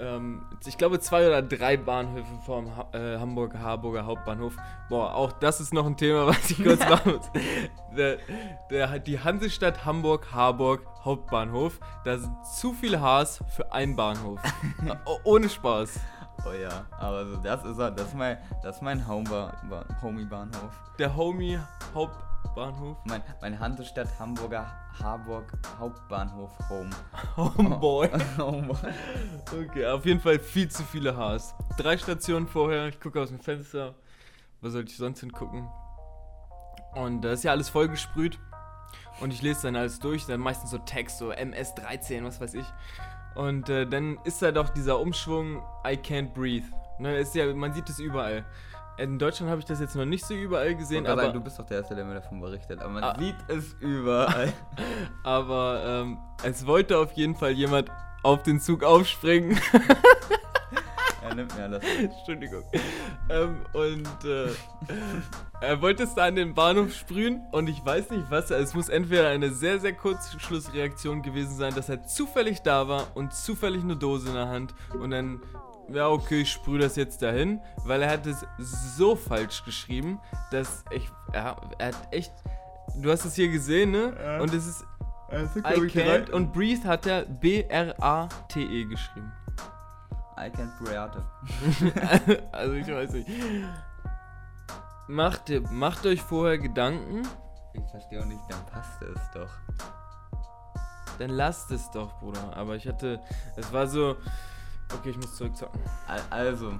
ähm, ich glaube zwei oder drei Bahnhöfe vom ha äh, Hamburger Harburger Hauptbahnhof. Boah, auch das ist noch ein Thema, (laughs) was ich kurz (laughs) machen muss. Der, der, die Hansestadt Hamburg Harburg Hauptbahnhof. Da sind zu viele Hs für einen Bahnhof. (laughs) Ohne Spaß. Oh ja, aber so, das ist er, das ist mein, das ist mein Homeba ba Homie-Bahnhof. Der Homie Hauptbahnhof. Mein, mein Hansestadt Hamburger Harburg Hauptbahnhof Home. (laughs) Homeboy. (laughs) Home. Okay, auf jeden Fall viel zu viele Haars. Drei Stationen vorher, ich gucke aus dem Fenster. Was sollte ich sonst hingucken? Und da ist ja alles vollgesprüht. Und ich lese dann alles durch, dann meistens so Text, so MS13, was weiß ich. Und äh, dann ist da doch dieser Umschwung I can't breathe. Ne, ist ja, man sieht es überall. In Deutschland habe ich das jetzt noch nicht so überall gesehen, aber aber, du bist doch der Erste, der mir davon berichtet. Aber man Ah. sieht es überall. (laughs) aber ähm, es wollte auf jeden Fall jemand auf den Zug aufspringen. (laughs) er nimmt mir alles. (laughs) Entschuldigung. Ähm, und äh, er wollte es da an den Bahnhof sprühen und ich weiß nicht was. Es muss entweder eine sehr, sehr kurze Schlussreaktion gewesen sein, dass er zufällig da war und zufällig eine Dose in der Hand und dann, ja okay, ich sprühe das jetzt dahin, weil er hat es so falsch geschrieben, dass ich, er, er hat echt, du hast es hier gesehen, ne? Ja. Und es ist Also, I can't und breathe hat er B-R-A-T-E geschrieben. I can't Beate. (laughs) also ich weiß nicht. Macht, macht euch vorher Gedanken, Ich verstehe auch nicht, dann passt es doch. dann lasst es doch, Bruder. Aber ich hatte, es war so, okay, ich muss zurückzocken. Al- Also,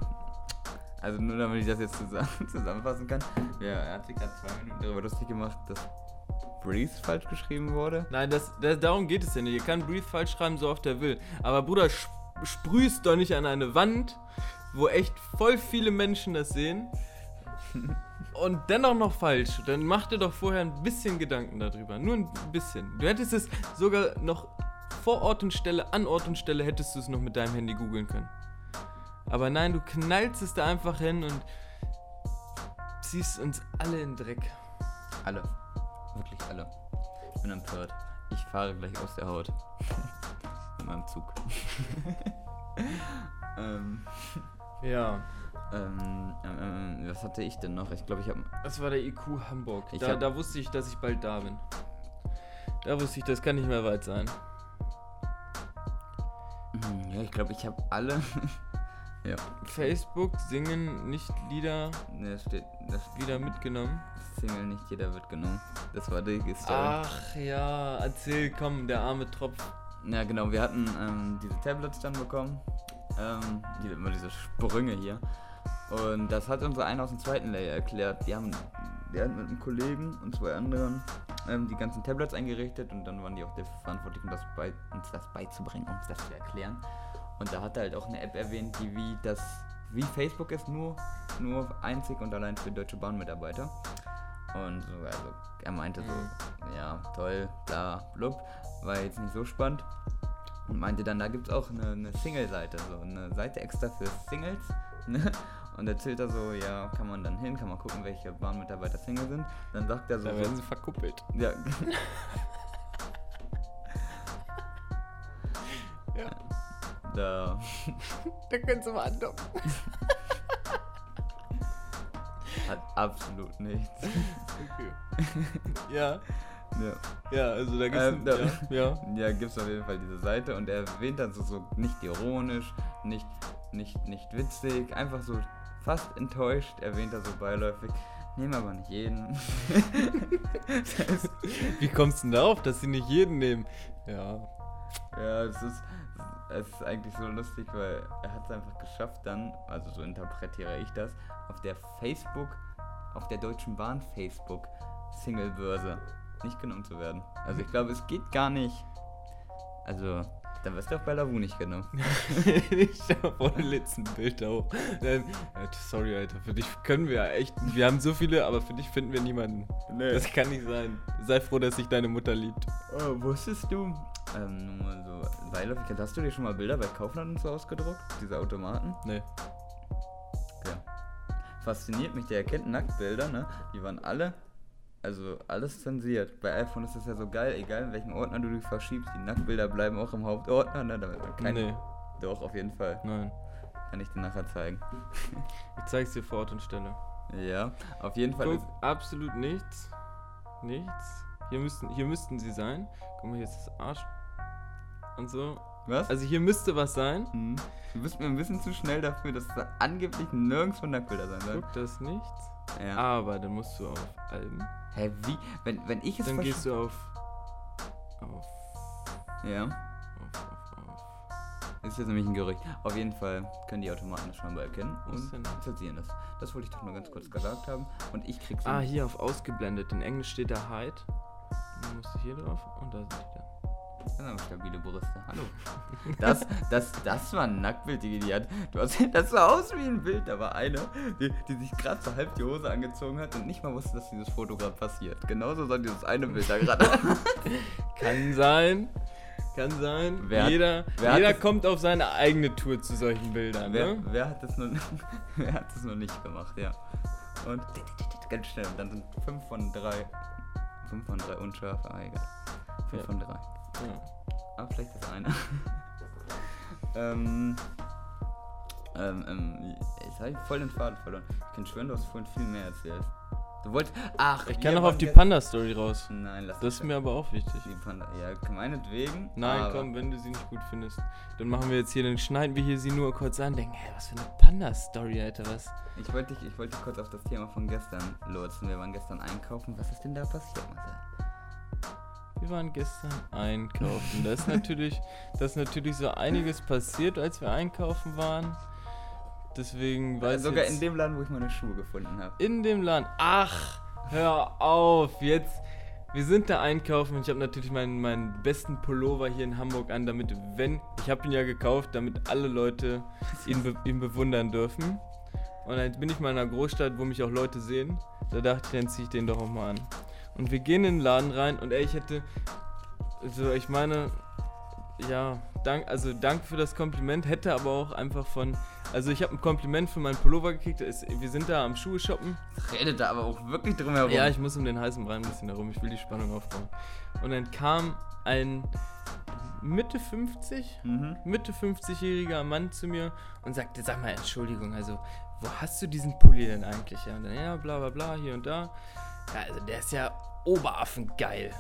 also nur damit ich das jetzt zusammen, (laughs) zusammenfassen kann. Ja, er hat sich gerade zwei Minuten darüber lustig gemacht, dass Breeze falsch geschrieben wurde. Nein, das, das, darum geht es ja nicht. Ihr kann Breathe falsch schreiben, so oft er will. Aber Bruder, sprühst doch nicht an eine Wand, wo echt voll viele Menschen das sehen. Und dennoch noch falsch. Dann mach dir doch vorher ein bisschen Gedanken darüber. Nur ein bisschen. Du hättest es sogar noch vor Ort und Stelle, an Ort und Stelle, hättest du es noch mit deinem Handy googeln können. Aber nein, du knallst es da einfach hin und ziehst uns alle in Dreck. Alle. Wirklich alle. Ich bin empört. Ich fahre gleich aus der Haut. Meinem Zug. (laughs) ähm, Ja. ähm, ähm, was hatte ich denn noch? Ich glaube, ich habe. Das war der IQ Hamburg. Ich Da, hab- da wusste ich, dass ich bald da bin. Da wusste ich, das kann nicht mehr weit sein. Hm, Ja, ich glaube, ich habe alle. (laughs) ja. Facebook singen nicht Lieder Ne, das steht. Das wieder mitgenommen. Single nicht jeder wird genommen. Das war die Story. Ach ja, erzähl, komm, der arme Tropf. Ja, genau, wir hatten ähm, diese Tablets dann bekommen. Ähm, die, immer diese Sprünge hier. Und das hat uns einer aus dem zweiten Layer erklärt. Die haben, der hat mit einem Kollegen und zwei anderen ähm, die ganzen Tablets eingerichtet und dann waren die auch dafür verantwortlich, um das bei, uns das beizubringen, uns das zu erklären. Und da hat er halt auch eine App erwähnt, die wie das wie Facebook ist, nur, nur einzig und allein für Deutsche Bahn-Mitarbeiter. Und so, also er meinte so, ja, toll, bla, blub, war jetzt nicht so spannend. Und meinte dann, da gibt es auch eine, eine Single-Seite, so eine Seite extra für Singles. (laughs) Ne? Und erzählt er so, ja, kann man dann hin, kann man gucken, welche Bahnmitarbeiter Single sind. Dann sagt er so, Da werden sie verkuppelt. (laughs) ja, Ja. da, (laughs) Da können sie mal andocken. Hat absolut nichts. Okay. ja, Ja. ja, also da gibt's. Ähm, da- ja, ja. (laughs) Ja, gibt es auf jeden Fall diese Seite und er erwähnt dann so, so nicht ironisch, nicht, nicht, nicht witzig, einfach so fast enttäuscht, erwähnt er so beiläufig. Nehmen aber nicht jeden. das (laughs) heißt, Wie kommst du denn darauf, dass sie nicht jeden nehmen? Ja. Ja, es ist, es ist eigentlich so lustig, weil er hat es einfach geschafft dann, also so interpretiere ich das, auf der Facebook, auf der Deutschen Bahn Facebook Singlebörse nicht genommen zu werden. Also ich glaube, es geht gar nicht. Also, dann wirst du auch bei Lavu nicht genommen. (laughs) ich schau vor dem letzten Bild hoch. Dann, Alter, sorry, Alter, für dich können wir ja echt. Wir haben so viele, aber für dich finden wir niemanden. Nee. Das kann nicht sein. Sei froh, dass sich deine Mutter liebt. Oh, wusstest du? Ähm, nur so, Beiläufigkeit, hast du dir schon mal Bilder bei Kaufland und so ausgedruckt? Diese Automaten? Nee. Fasziniert mich, der erkennt Nacktbilder, ne? Die waren alle, also alles zensiert. Bei iPhone ist das ja so geil, egal in welchen Ordner du die verschiebst, die Nacktbilder bleiben auch im Hauptordner, ne? Damit man kein, Nee, Doch, auf jeden Fall. nein. Kann ich dir nachher zeigen. Ich zeig's dir vor Ort und Stelle. Ja, auf jeden Fall Guck, absolut nichts. Nichts. Hier müssten, hier müssten sie sein. Guck mal, hier ist das Arsch. Und so. Was? Also hier müsste was sein. Hm. Du bist mir ein bisschen zu schnell dafür, dass da angeblich nirgendwo Nacktbilder sein sollen. Guck, das nichts. Ja. Aber dann musst du auf Alben. Hä, wie? Wenn, wenn ich es Dann gehst du auf. Auf. Ja. Auf, auf, auf. Ist jetzt nämlich ein Gerücht. Auf jeden Fall können die Automaten das scheinbar erkennen und zensieren das. Das wollte ich doch nur ganz kurz gesagt haben. Und ich krieg's. Ah, hier auf ausgeblendet. In Englisch steht da Hide. Dann musst du hier drauf und da sind die dann. Das sind aber stabile Brüste. Hallo. (laughs) Das, das, das war ein Nacktbild, die die hat. Du hast, (laughs) das sah aus wie ein Bild. Da war eine, die, die sich gerade so halb die Hose angezogen hat und nicht mal wusste, dass dieses Foto gerade passiert. Genauso sah dieses eine Bild da gerade. (laughs) Kann sein. Kann sein. Wer hat- jeder wer jeder das- kommt auf seine eigene Tour zu solchen Bildern. wer, Ne? wer, hat das noch, wer hat das noch nicht gemacht, ja. Und ganz schnell. Dann sind 5 von 3. 5 von 3 unscharf, aber egal. 5 Ja. von 3. Ja. Aber vielleicht ist einer. (laughs) ähm. Ähm, ähm, jetzt habe ich voll den Faden verloren. Ich kann schwören, du hast vorhin viel mehr erzählt. Du wolltest. Ach, Ich kann noch auf die Panda-Story raus. Nein, lass Das ist mir aber auch wichtig. Die Panda. Ja, meinetwegen. Nein, komm, wenn du sie nicht gut findest, dann machen wir jetzt hier, dann schneiden wir hier sie nur kurz an, denken, hä, was für eine Panda-Story, Alter, was? Ich wollte dich, ich wollte dich kurz auf das Thema von gestern lotsen. Wir waren gestern einkaufen. Was ist denn da passiert, Marcel? Wir waren gestern einkaufen. Da ist natürlich, da ist natürlich so einiges passiert, als wir einkaufen waren. Deswegen weiß Sogar jetzt, in dem Laden, wo ich meine Schuhe gefunden habe. in dem Land. Ach, hör auf, jetzt. Wir sind da einkaufen und ich habe natürlich meinen, meinen besten Pullover hier in Hamburg an, damit, wenn, ich habe ihn ja gekauft, damit alle Leute ihn, be, ihn bewundern dürfen. Und dann bin ich mal in einer Großstadt, wo mich auch Leute sehen. Da dachte ich, dann ziehe ich den doch auch mal an. Und wir gehen in den Laden rein und ey, ich hätte, also ich meine, ja, dank, also danke für das Kompliment, hätte aber auch einfach von, also ich habe ein Kompliment für meinen Pullover gekriegt, es, wir sind da am Schuhe shoppen. Redet da aber auch wirklich drum herum. Ja, ich muss um den heißen Brei ein bisschen herum, ich will die Spannung aufbauen. Und dann kam ein Mitte 50, Mhm. Mitte 50-jähriger Mann zu mir und sagte, sag mal, Entschuldigung, also, wo hast du diesen Pulli denn eigentlich? Ja, und dann, ja, bla bla bla, hier und da. Ja, also der ist ja oberaffengeil.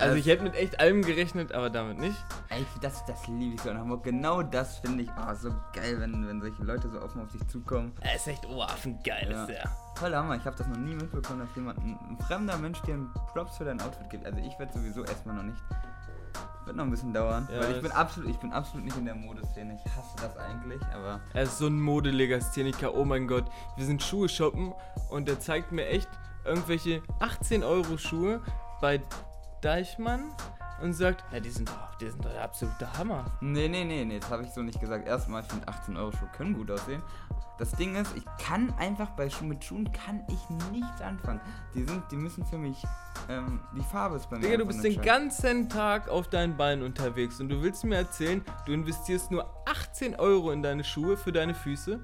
Also ich hätte mit echt allem gerechnet, aber damit nicht. Ey, das, das liebe ich so in Hamburg. Genau das finde ich oh, so geil, wenn, wenn solche Leute so offen auf dich zukommen. Er ist echt oberaffengeil, Ja. ist der. Voll Hammer, ich habe das noch nie mitbekommen, dass jemand, ein, fremder Mensch dir einen Props für dein Outfit gibt. Also ich werde sowieso erstmal noch nicht. Wird noch ein bisschen dauern, Ja, weil ich bin absolut, ich bin absolut nicht in der Modeszene. Ich hasse das eigentlich, aber Er ist so ein Modelegastheniker, oh mein Gott. Wir sind Schuhe shoppen und er zeigt mir echt irgendwelche 18 Euro Schuhe bei Deichmann und sagt, ja, die sind doch, die sind doch der absolute Hammer. nee, nee, nee, nee, das habe ich so nicht gesagt. Erstmal, ich finde 18 Euro Schuhe können gut aussehen. Das Ding ist, ich kann einfach bei Schuhen mit Schuhen kann ich nichts anfangen. Die sind, die müssen für mich, ähm, die Farbe ist bei mir. Digga, du bist den ganzen Tag auf deinen Beinen unterwegs und du willst mir erzählen, du investierst nur 18 Euro in deine Schuhe für deine Füße.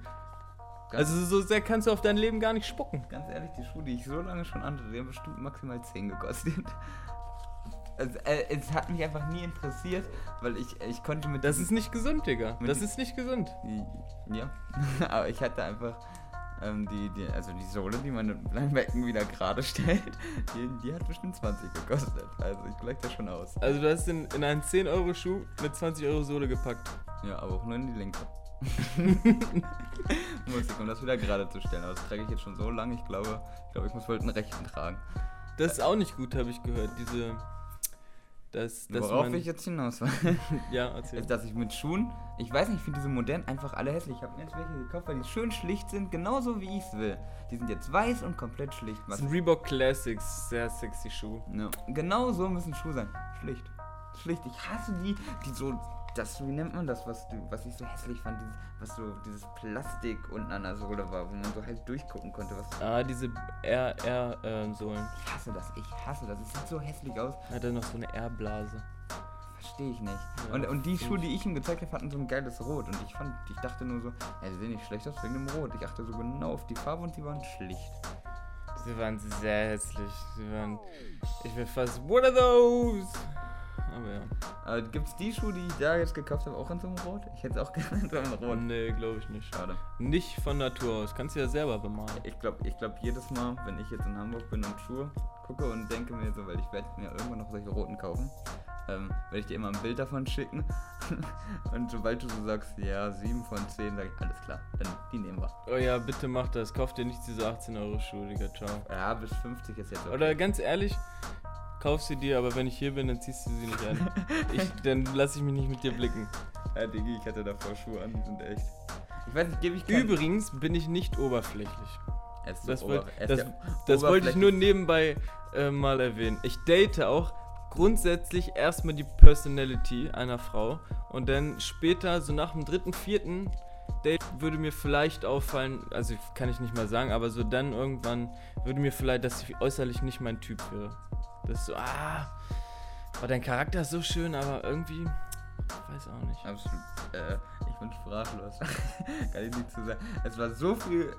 Ganz- Also so sehr kannst du auf dein Leben gar nicht spucken. Ganz ehrlich, die Schuhe, die ich so lange schon anhatte, die haben bestimmt maximal 10 gekostet. Also, äh, es hat mich einfach nie interessiert, weil ich, ich konnte mit Das ist nicht gesund, Digga. Das ist nicht gesund. Ja, (laughs) aber ich hatte einfach ähm, die, die, also die Sohle, die meine Becken wieder gerade stellt, die, die hat bestimmt 20 gekostet. Also ich gleich das schon aus. Also du hast in, in einen 10 Euro Schuh mit 20 Euro Sohle gepackt. Ja, aber auch nur in die linke. (laughs) Musik, um das wieder gerade zu stellen. Aber das trage ich jetzt schon so lange, ich glaube, ich glaube, ich muss wohl einen rechten tragen. Das ist auch nicht gut, habe ich gehört. Diese. Das, dass Worauf ich jetzt hinaus will, (laughs) Ja, (laughs) erzähl. ist, dass ich mit Schuhen, ich weiß nicht, ich finde diese modernen einfach alle hässlich. Ich habe mir jetzt welche gekauft, weil die schön schlicht sind, genauso wie ich es will. Die sind jetzt weiß und komplett schlicht. Das sind Reebok Classics, sehr sexy Schuh. Ja, genau so müssen Schuhe sein. Schlicht. Schlicht. Ich hasse die, die so. Das, wie nennt man das, was, du, was ich so hässlich fand? Dieses, was so dieses Plastik unten an der Sohle war, wo man so halt durchgucken konnte. Was, Ah, diese R-R-Sohlen. ich hasse das, ich hasse das. Es sieht so hässlich aus. Hat er noch so eine R-Blase. Verstehe ich nicht. Ja, und, und die Schuhe, die ich ihm gezeigt habe, hatten so ein geiles Rot. Und ich fand, ich dachte nur so, ja, die sehen nicht schlecht aus wegen dem Rot. Ich achte so genau auf die Farbe und die waren schlicht. Sie waren sehr hässlich. Sie waren. Ich will fast. What are those? Aber ja. Aber gibt's die Schuhe, die ich da jetzt gekauft habe, auch in so einem Rot? Ich hätte es auch (laughs) gerne in so einem Rot. Nee, glaube ich nicht. Schade. Nicht von Natur aus. Kannst du ja selber bemalen. Ich glaube, ich glaub, jedes Mal, wenn ich jetzt in Hamburg bin und Schuhe gucke und denke mir so, weil ich werde mir irgendwann noch solche roten kaufen, ähm, werde ich dir immer ein Bild davon (laughs) schicken. und sobald du so sagst, ja, 7 von 10, sage ich, alles klar, dann die nehmen wir. Oh ja, bitte mach das. Kauf dir nicht diese 18 Euro Schuhe, Digga. Ciao. Ja, bis 50 ist jetzt okay. Oder ganz ehrlich, kauf sie dir, aber wenn ich hier bin, dann ziehst du sie nicht an. Ich, (laughs) dann lass ich mich nicht mit dir blicken. Ja, Digi, ich hatte davor Schuhe an, die sind echt. Ich weiß nicht, gebe ich kein- Übrigens bin ich nicht oberflächlich. Er so Das, ober- wollt, das, der das wollte ich nur nebenbei äh, mal erwähnen. Ich date auch grundsätzlich erstmal die Personality einer Frau und dann später, so nach dem dritten, vierten Date, würde mir vielleicht auffallen, also kann ich nicht mal sagen, aber so dann irgendwann würde mir vielleicht, dass ich äußerlich nicht mein Typ wäre. Das ist so, ah, oh, dein Charakter ist so schön, aber irgendwie, weiß auch nicht. Absolut. Äh, ich bin sprachlos. (laughs) Kann ich nicht zu sagen. Es war so viel.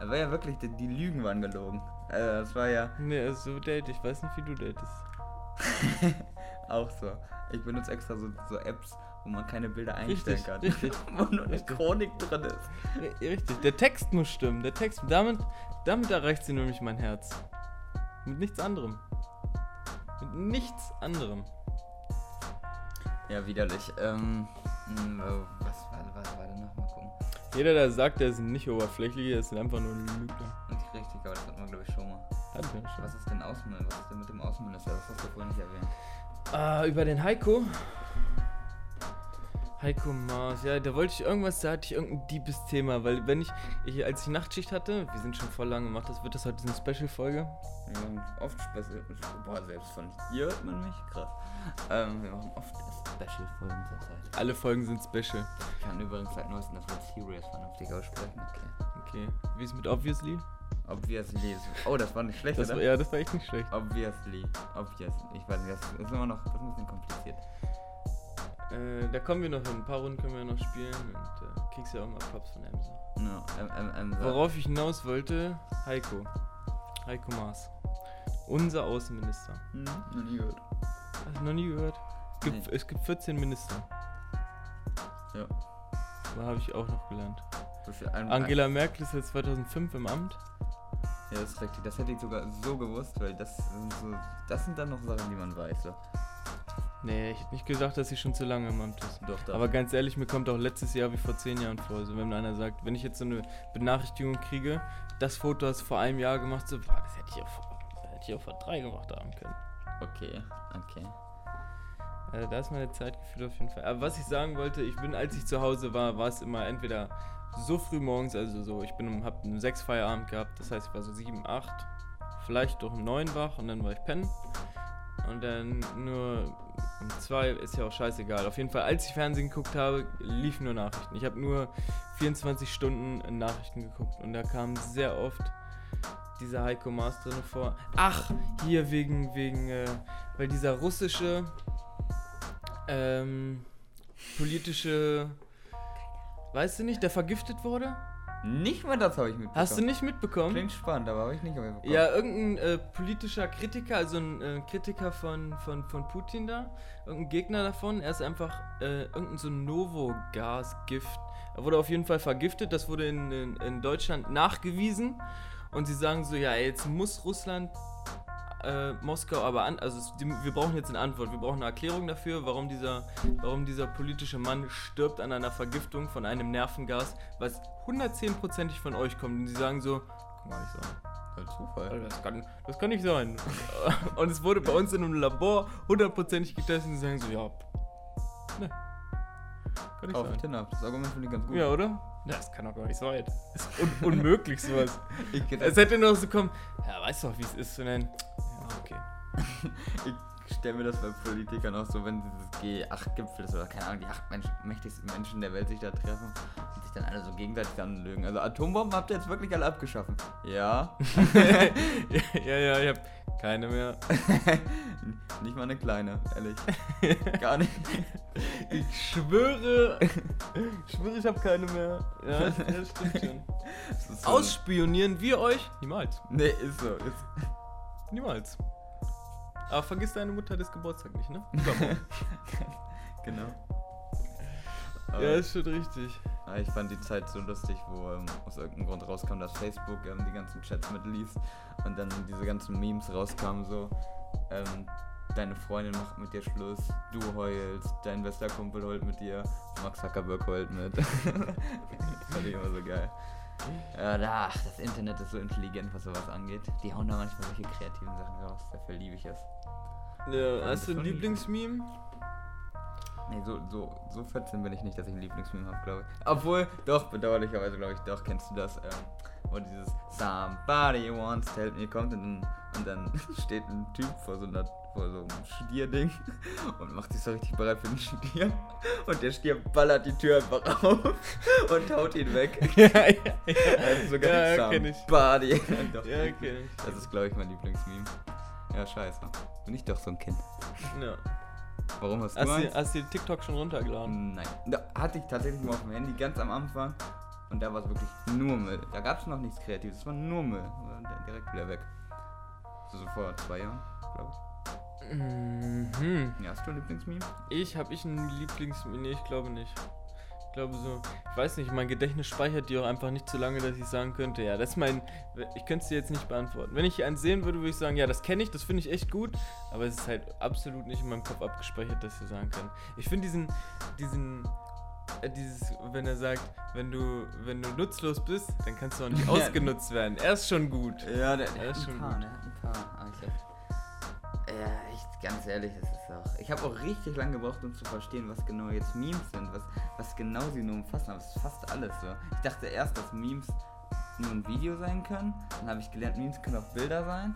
Es war ja wirklich, die, die Lügen waren gelogen. Also, es war ja Nee, also so date, ich weiß nicht, wie du datest. (laughs) auch so. Ich benutze extra so, so Apps, wo man keine Bilder einstellen Richtig, kann. richtig. (laughs) wo nur eine Richtig. Chronik drin ist. Richtig, der Text muss stimmen. Der Text, damit, damit erreicht sie nämlich mein Herz. Mit nichts anderem. Mit nichts anderem. Ja, widerlich. Ähm, mh, äh, was war, was war denn noch? Mal gucken. Jeder, der sagt, der ist nicht oberflächlich, der ist einfach nur ein Lügner. Nicht richtig, aber das hatten wir, glaube ich, schon mal. Hat er schon. Was ist denn Außenminister? Was ist denn mit dem Außenminister? Das hast du vorhin nicht erwähnt. Ah, über den Heiko. Heiko Maas, ja, da wollte ich irgendwas, da hatte ich irgendein Diebesthema, weil wenn ich, ich, als ich Nachtschicht hatte, wir sind schon voll lang gemacht, das wird das heute eine Special-Folge. Wir machen oft Special. Boah, selbst von hier hört man mich. Krass. Ähm, wir machen oft Special-Folgen zur Zeit. Alle Folgen sind Special. Ich kann übrigens seit neuestem das Wort Serious vernünftig aussprechen. Okay. Okay, wie ist mit Obviously? Obviously. Oh, das war nicht schlecht, Das oder? war, ja, das war echt nicht schlecht. Obviously. Obviously. Ich weiß nicht, das ist immer noch das ist ein bisschen kompliziert. Äh, da kommen wir noch hin. Ein paar Runden können wir noch spielen und äh, kriegst ja auch mal Props von Emsa. No, ähm, ähm, so. Worauf ich hinaus wollte, Heiko. Heiko Maas. Unser Außenminister. Hm, noch nie gehört. Hast du noch nie gehört? Es gibt, Nee. es gibt 14 Minister. Ja. Da habe ich auch noch gelernt. Angela Merkel ist jetzt 2005 im Amt. Ja, das ist richtig. Das hätte ich sogar so gewusst, weil das sind so. Das sind dann noch Sachen, die man weiß. So. Nee, ich hätte nicht gesagt, dass sie schon zu lange im Amt ist. Doch, doch. Aber ganz ehrlich, mir kommt auch letztes Jahr wie vor 10 Jahren vor. Also wenn einer sagt, wenn ich jetzt so eine Benachrichtigung kriege, das Foto hast du vor einem Jahr gemacht, so, boah, das hätte ich auch vor, hätte ich auch vor drei gemacht haben können. Okay, okay. Also da ist meine Zeitgefühl auf jeden Fall. Aber was ich sagen wollte, ich bin, als ich zu Hause war, war es immer entweder so früh morgens, also so, ich bin um, hab um sechs Feierabend gehabt, das heißt, ich war so sieben, acht, vielleicht doch um neun wach und dann war ich pennen. Und dann nur zwei, ist ja auch scheißegal. Auf jeden Fall, als ich Fernsehen geguckt habe, liefen nur Nachrichten. Ich habe nur 24 Stunden Nachrichten geguckt und da kam sehr oft dieser Heiko Maas drin vor. Ach, hier wegen, wegen, äh, weil dieser russische ähm, politische, weißt du nicht, der vergiftet wurde? Nicht mal das habe ich mitbekommen. Hast du nicht mitbekommen? Klingt spannend, aber habe ich nicht mitbekommen. Ja, irgendein äh, politischer Kritiker, also ein äh, Kritiker von, von, von Putin da, irgendein Gegner davon, er ist einfach äh, irgendein so Novogas-Gift. Er wurde auf jeden Fall vergiftet, das wurde in, in, in Deutschland nachgewiesen und sie sagen so, ja, jetzt muss Russland äh, Moskau aber an, also es, die, wir brauchen jetzt eine Antwort, wir brauchen eine Erklärung dafür, warum dieser, warum dieser politische Mann stirbt an einer Vergiftung von einem Nervengas, was 110%ig von euch kommt. Und sie sagen so, kann gar nicht sein. Voll Zufall. Das kann, das kann nicht sein. (laughs) Und es wurde bei uns in einem Labor hundertprozentig getestet und sie sagen so, ja, ne, kann nicht Auf sein. Tinder. Das Argument finde ich ganz gut. Ja, oder? Ja, das kann doch gar nicht sein. Das ist un unmöglich sowas. (laughs) Ich, Es hätte noch so kommen, ja, weißt doch, wie es ist. Dann, ja, okay. (laughs) ich stelle mir das bei Politikern auch so, wenn dieses G8-Gipfel ist oder keine Ahnung, die acht Mensch, mächtigsten Menschen der Welt sich da treffen und sich dann alle so gegenseitig anlügen. Also Atombomben habt ihr jetzt wirklich alle abgeschaffen. Ja. (laughs) ja, ja, ich hab keine mehr. (laughs) nicht mal eine kleine, ehrlich. Gar nicht. Ich schwöre, ich schwöre, ich hab keine mehr. Ja, das stimmt schon. So- Ausspionieren wir euch? Niemals. Nee, ist so. Ist, Niemals. Aber vergiss deine Mutter das Geburtstag nicht, ne? (laughs) Genau. ja, Aber- ist schon richtig. Ja, ich fand die Zeit so lustig, wo ähm, aus irgendeinem Grund rauskam, dass Facebook ähm, die ganzen Chats mitliest und dann diese ganzen Memes rauskamen, so ähm, deine Freundin macht mit dir Schluss, du heulst, dein bester Kumpel heult mit dir, Max Zuckerberg heult mit. das (laughs) fand ich immer so geil. Da, ach, das Internet ist so intelligent, was sowas angeht. Die hauen da manchmal solche kreativen Sachen raus, dafür liebe ich es. Ja, hast du ein Lieblingsmeme? Nee, so, so, so 14 bin ich nicht, dass ich ein Lieblingsmeme habe, glaube ich. Obwohl, doch, bedauerlicherweise, glaube ich, doch, kennst du das, ähm, wo dieses Somebody wants to help me kommt und dann, und dann (laughs) steht ein Typ vor so, einer, vor so einem Stierding (laughs) und macht sich so richtig bereit für den Stier und der Stier ballert die Tür einfach auf (laughs) und haut ihn weg. (laughs) ja, ja, ja. Also sogar Ja, ja, kenn ich. Somebody. Doch, Ja, kenn ich. Das ist, glaube ich, mein Lieblingsmeme. Ja, scheiße. Bin ich doch so ein Kind. Ja. Warum hast du Hast eins? du, hast du TikTok schon runtergeladen? Nein. Da hatte ich tatsächlich mal auf dem Handy ganz am Anfang und da war es wirklich nur Müll. Da gab es noch nichts Kreatives, es war nur Müll. Und dann direkt wieder weg. So, vor zwei Jahren, glaube Mhm. Ja, hast du ein Lieblingsmeme? Ich, habe ich ein Lieblings... Nee, ich glaube nicht. Ich glaube so... Ich weiß nicht, mein Gedächtnis speichert die auch einfach nicht so lange, dass ich sagen könnte, ja, das ist mein... Ich könnte es dir jetzt nicht beantworten. Wenn ich eins sehen würde, würde ich sagen, ja, das kenne ich, das finde ich echt gut, aber es ist halt absolut nicht in meinem Kopf abgespeichert, dass ich sagen kann. Ich finde diesen... diesen äh, dieses, wenn er sagt, wenn du, wenn du nutzlos bist, dann kannst du auch nicht (laughs) ausgenutzt werden. Er ist schon gut. Ja, der, der ist schon paar, gut. ne? Ein paar. Ich hab, ja, echt, ganz ehrlich, das ist auch. Ich habe auch richtig lange gebraucht, um zu verstehen, was genau jetzt Memes sind, was, was genau sie nur umfassen. Aber es ist fast alles so. Ich dachte erst, dass Memes nur ein Video sein können. Dann habe ich gelernt, Memes können auch Bilder sein.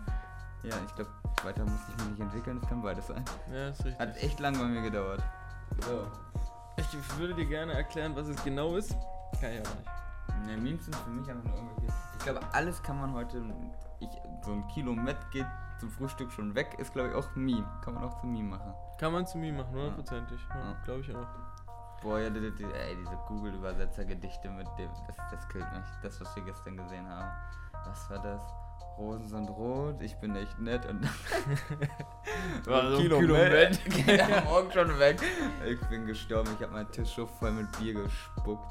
Ja, ich glaube, weiter muss ich mich nicht entwickeln, es kann beides sein. Ja, ist richtig. Hat echt lange bei mir gedauert. So. Ich würde dir gerne erklären, was es genau ist. Kann ich aber nicht. Ne, Memes sind für mich einfach nur irgendwelche. Ich glaube, alles kann man heute. Ich, so ein Kilo Met geht zum Frühstück schon weg, ist glaube ich auch Meme. Kann man auch zum Meme machen. Kann man zu mir machen, hundertprozentig. Ja, Ja. Glaube ich auch. Boah, ja, die, die, ey, diese Google-Übersetzer-Gedichte mit dem. Das, das killt mich. Das, was wir gestern gesehen haben. Was war das? Rosen sind rot, ich bin echt nett und (laughs) War so ein Kilo Kilo Met. Met. ja, morgen schon weg. Ich bin gestorben, ich habe meinen Tisch so voll mit Bier gespuckt.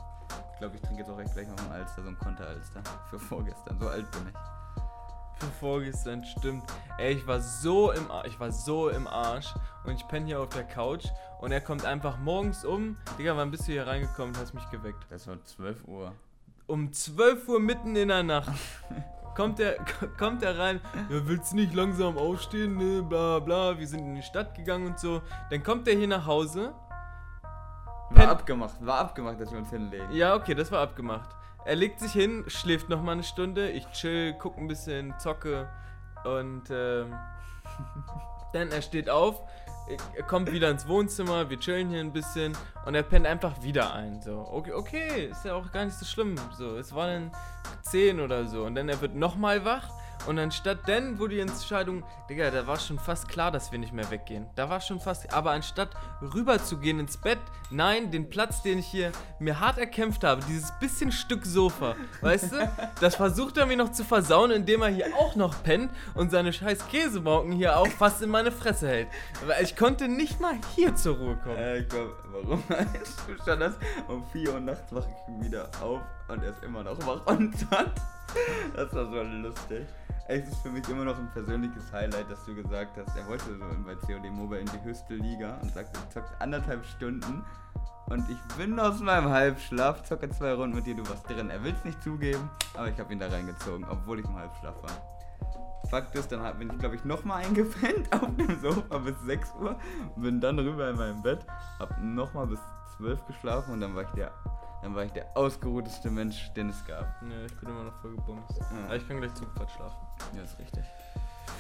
Ich glaube, ich trinke jetzt auch echt gleich noch einen Alster, so ein Konteralster. Für vorgestern, so alt bin ich. Für vorgestern, stimmt. Ey, ich war so im Arsch. Ich war so im Arsch. Und ich penne hier auf der Couch. Und er kommt einfach morgens um. Digga, wann bist du hier reingekommen und hast mich geweckt? Das war 12 Uhr. Um 12 Uhr mitten in der Nacht. (laughs) Kommt er, kommt er rein, ja, willst du nicht langsam aufstehen, ne, bla bla, wir sind in die Stadt gegangen und so. Dann kommt er hier nach Hause, War abgemacht, war abgemacht, dass wir uns hinlegen. Ja, okay, das war abgemacht. Er legt sich hin, schläft noch mal eine Stunde, ich chill, guck ein bisschen, zocke und ähm, (laughs) dann er steht auf, er kommt wieder ins Wohnzimmer, wir chillen hier ein bisschen und er pennt einfach wieder ein. So, okay, okay, ist ja auch gar nicht so schlimm. So, es waren 10 oder so und dann er wird noch mal wach und anstatt dann wurde die Entscheidung, Digga, da war schon fast klar, dass wir nicht mehr weggehen. Da war schon fast, aber anstatt rüber zu gehen ins Bett, nein, den Platz, den ich hier mir hart erkämpft habe, dieses bisschen Stück Sofa, weißt du, (laughs) das versucht er mir noch zu versauen, indem er hier auch noch pennt und seine scheiß Käsebauken hier auch fast in meine Fresse hält. Weil ich konnte nicht mal hier zur Ruhe kommen. Äh, ich glaub, warum (laughs) du schon das? Um 4 Uhr nachts wache ich wieder auf und er ist immer noch wach und dann. Das war so lustig. Es ist für mich immer noch ein persönliches Highlight, dass du gesagt hast, er wollte so bei COD Mobile in die höchste Liga und sagt, er zockt anderthalb Stunden und ich bin aus meinem Halbschlaf, zocke zwei Runden mit dir, du warst drin. Er will es nicht zugeben, aber ich habe ihn da reingezogen, obwohl ich im Halbschlaf war. Fakt ist, dann bin ich, glaube ich, nochmal (laughs) eingepennt auf dem Sofa bis 6 Uhr, bin dann rüber in meinem Bett, hab nochmal bis 12 geschlafen und dann war ich der, dann war ich der ausgeruhteste Mensch, den es gab. Ja, ich bin immer noch voll gebumst. Ja. Aber ich kann gleich zu Quatsch schlafen. Ja, ist richtig.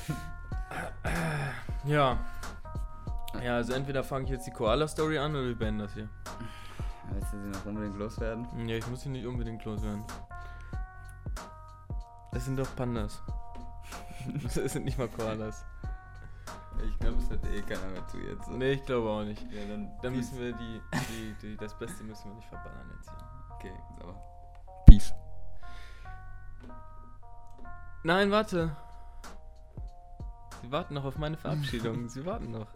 (laughs) Ja. Ja, also entweder fange ich jetzt die Koala-Story an oder wir beenden das hier. Willst du sie noch unbedingt loswerden? Ja, ich muss sie nicht unbedingt loswerden. Es sind doch Pandas. (laughs) Es sind nicht mal Koalas. Ich glaube, es hört eh keiner mehr zu jetzt. Nee, ich glaube auch nicht. Ja, dann, Dann müssen wir die, die, die, das Beste müssen wir nicht verballern jetzt hier. Okay, aber. Peace. Nein, warte. Sie warten noch auf meine Verabschiedung. (laughs) Sie warten noch.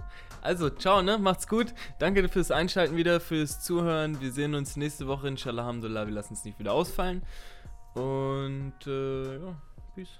Also, ciao, ne? Macht's gut. Danke fürs Einschalten wieder, fürs Zuhören. Wir sehen uns nächste Woche, inshallah, Alhamdulillah. Wir lassen es nicht wieder ausfallen. Und, äh, ja, peace.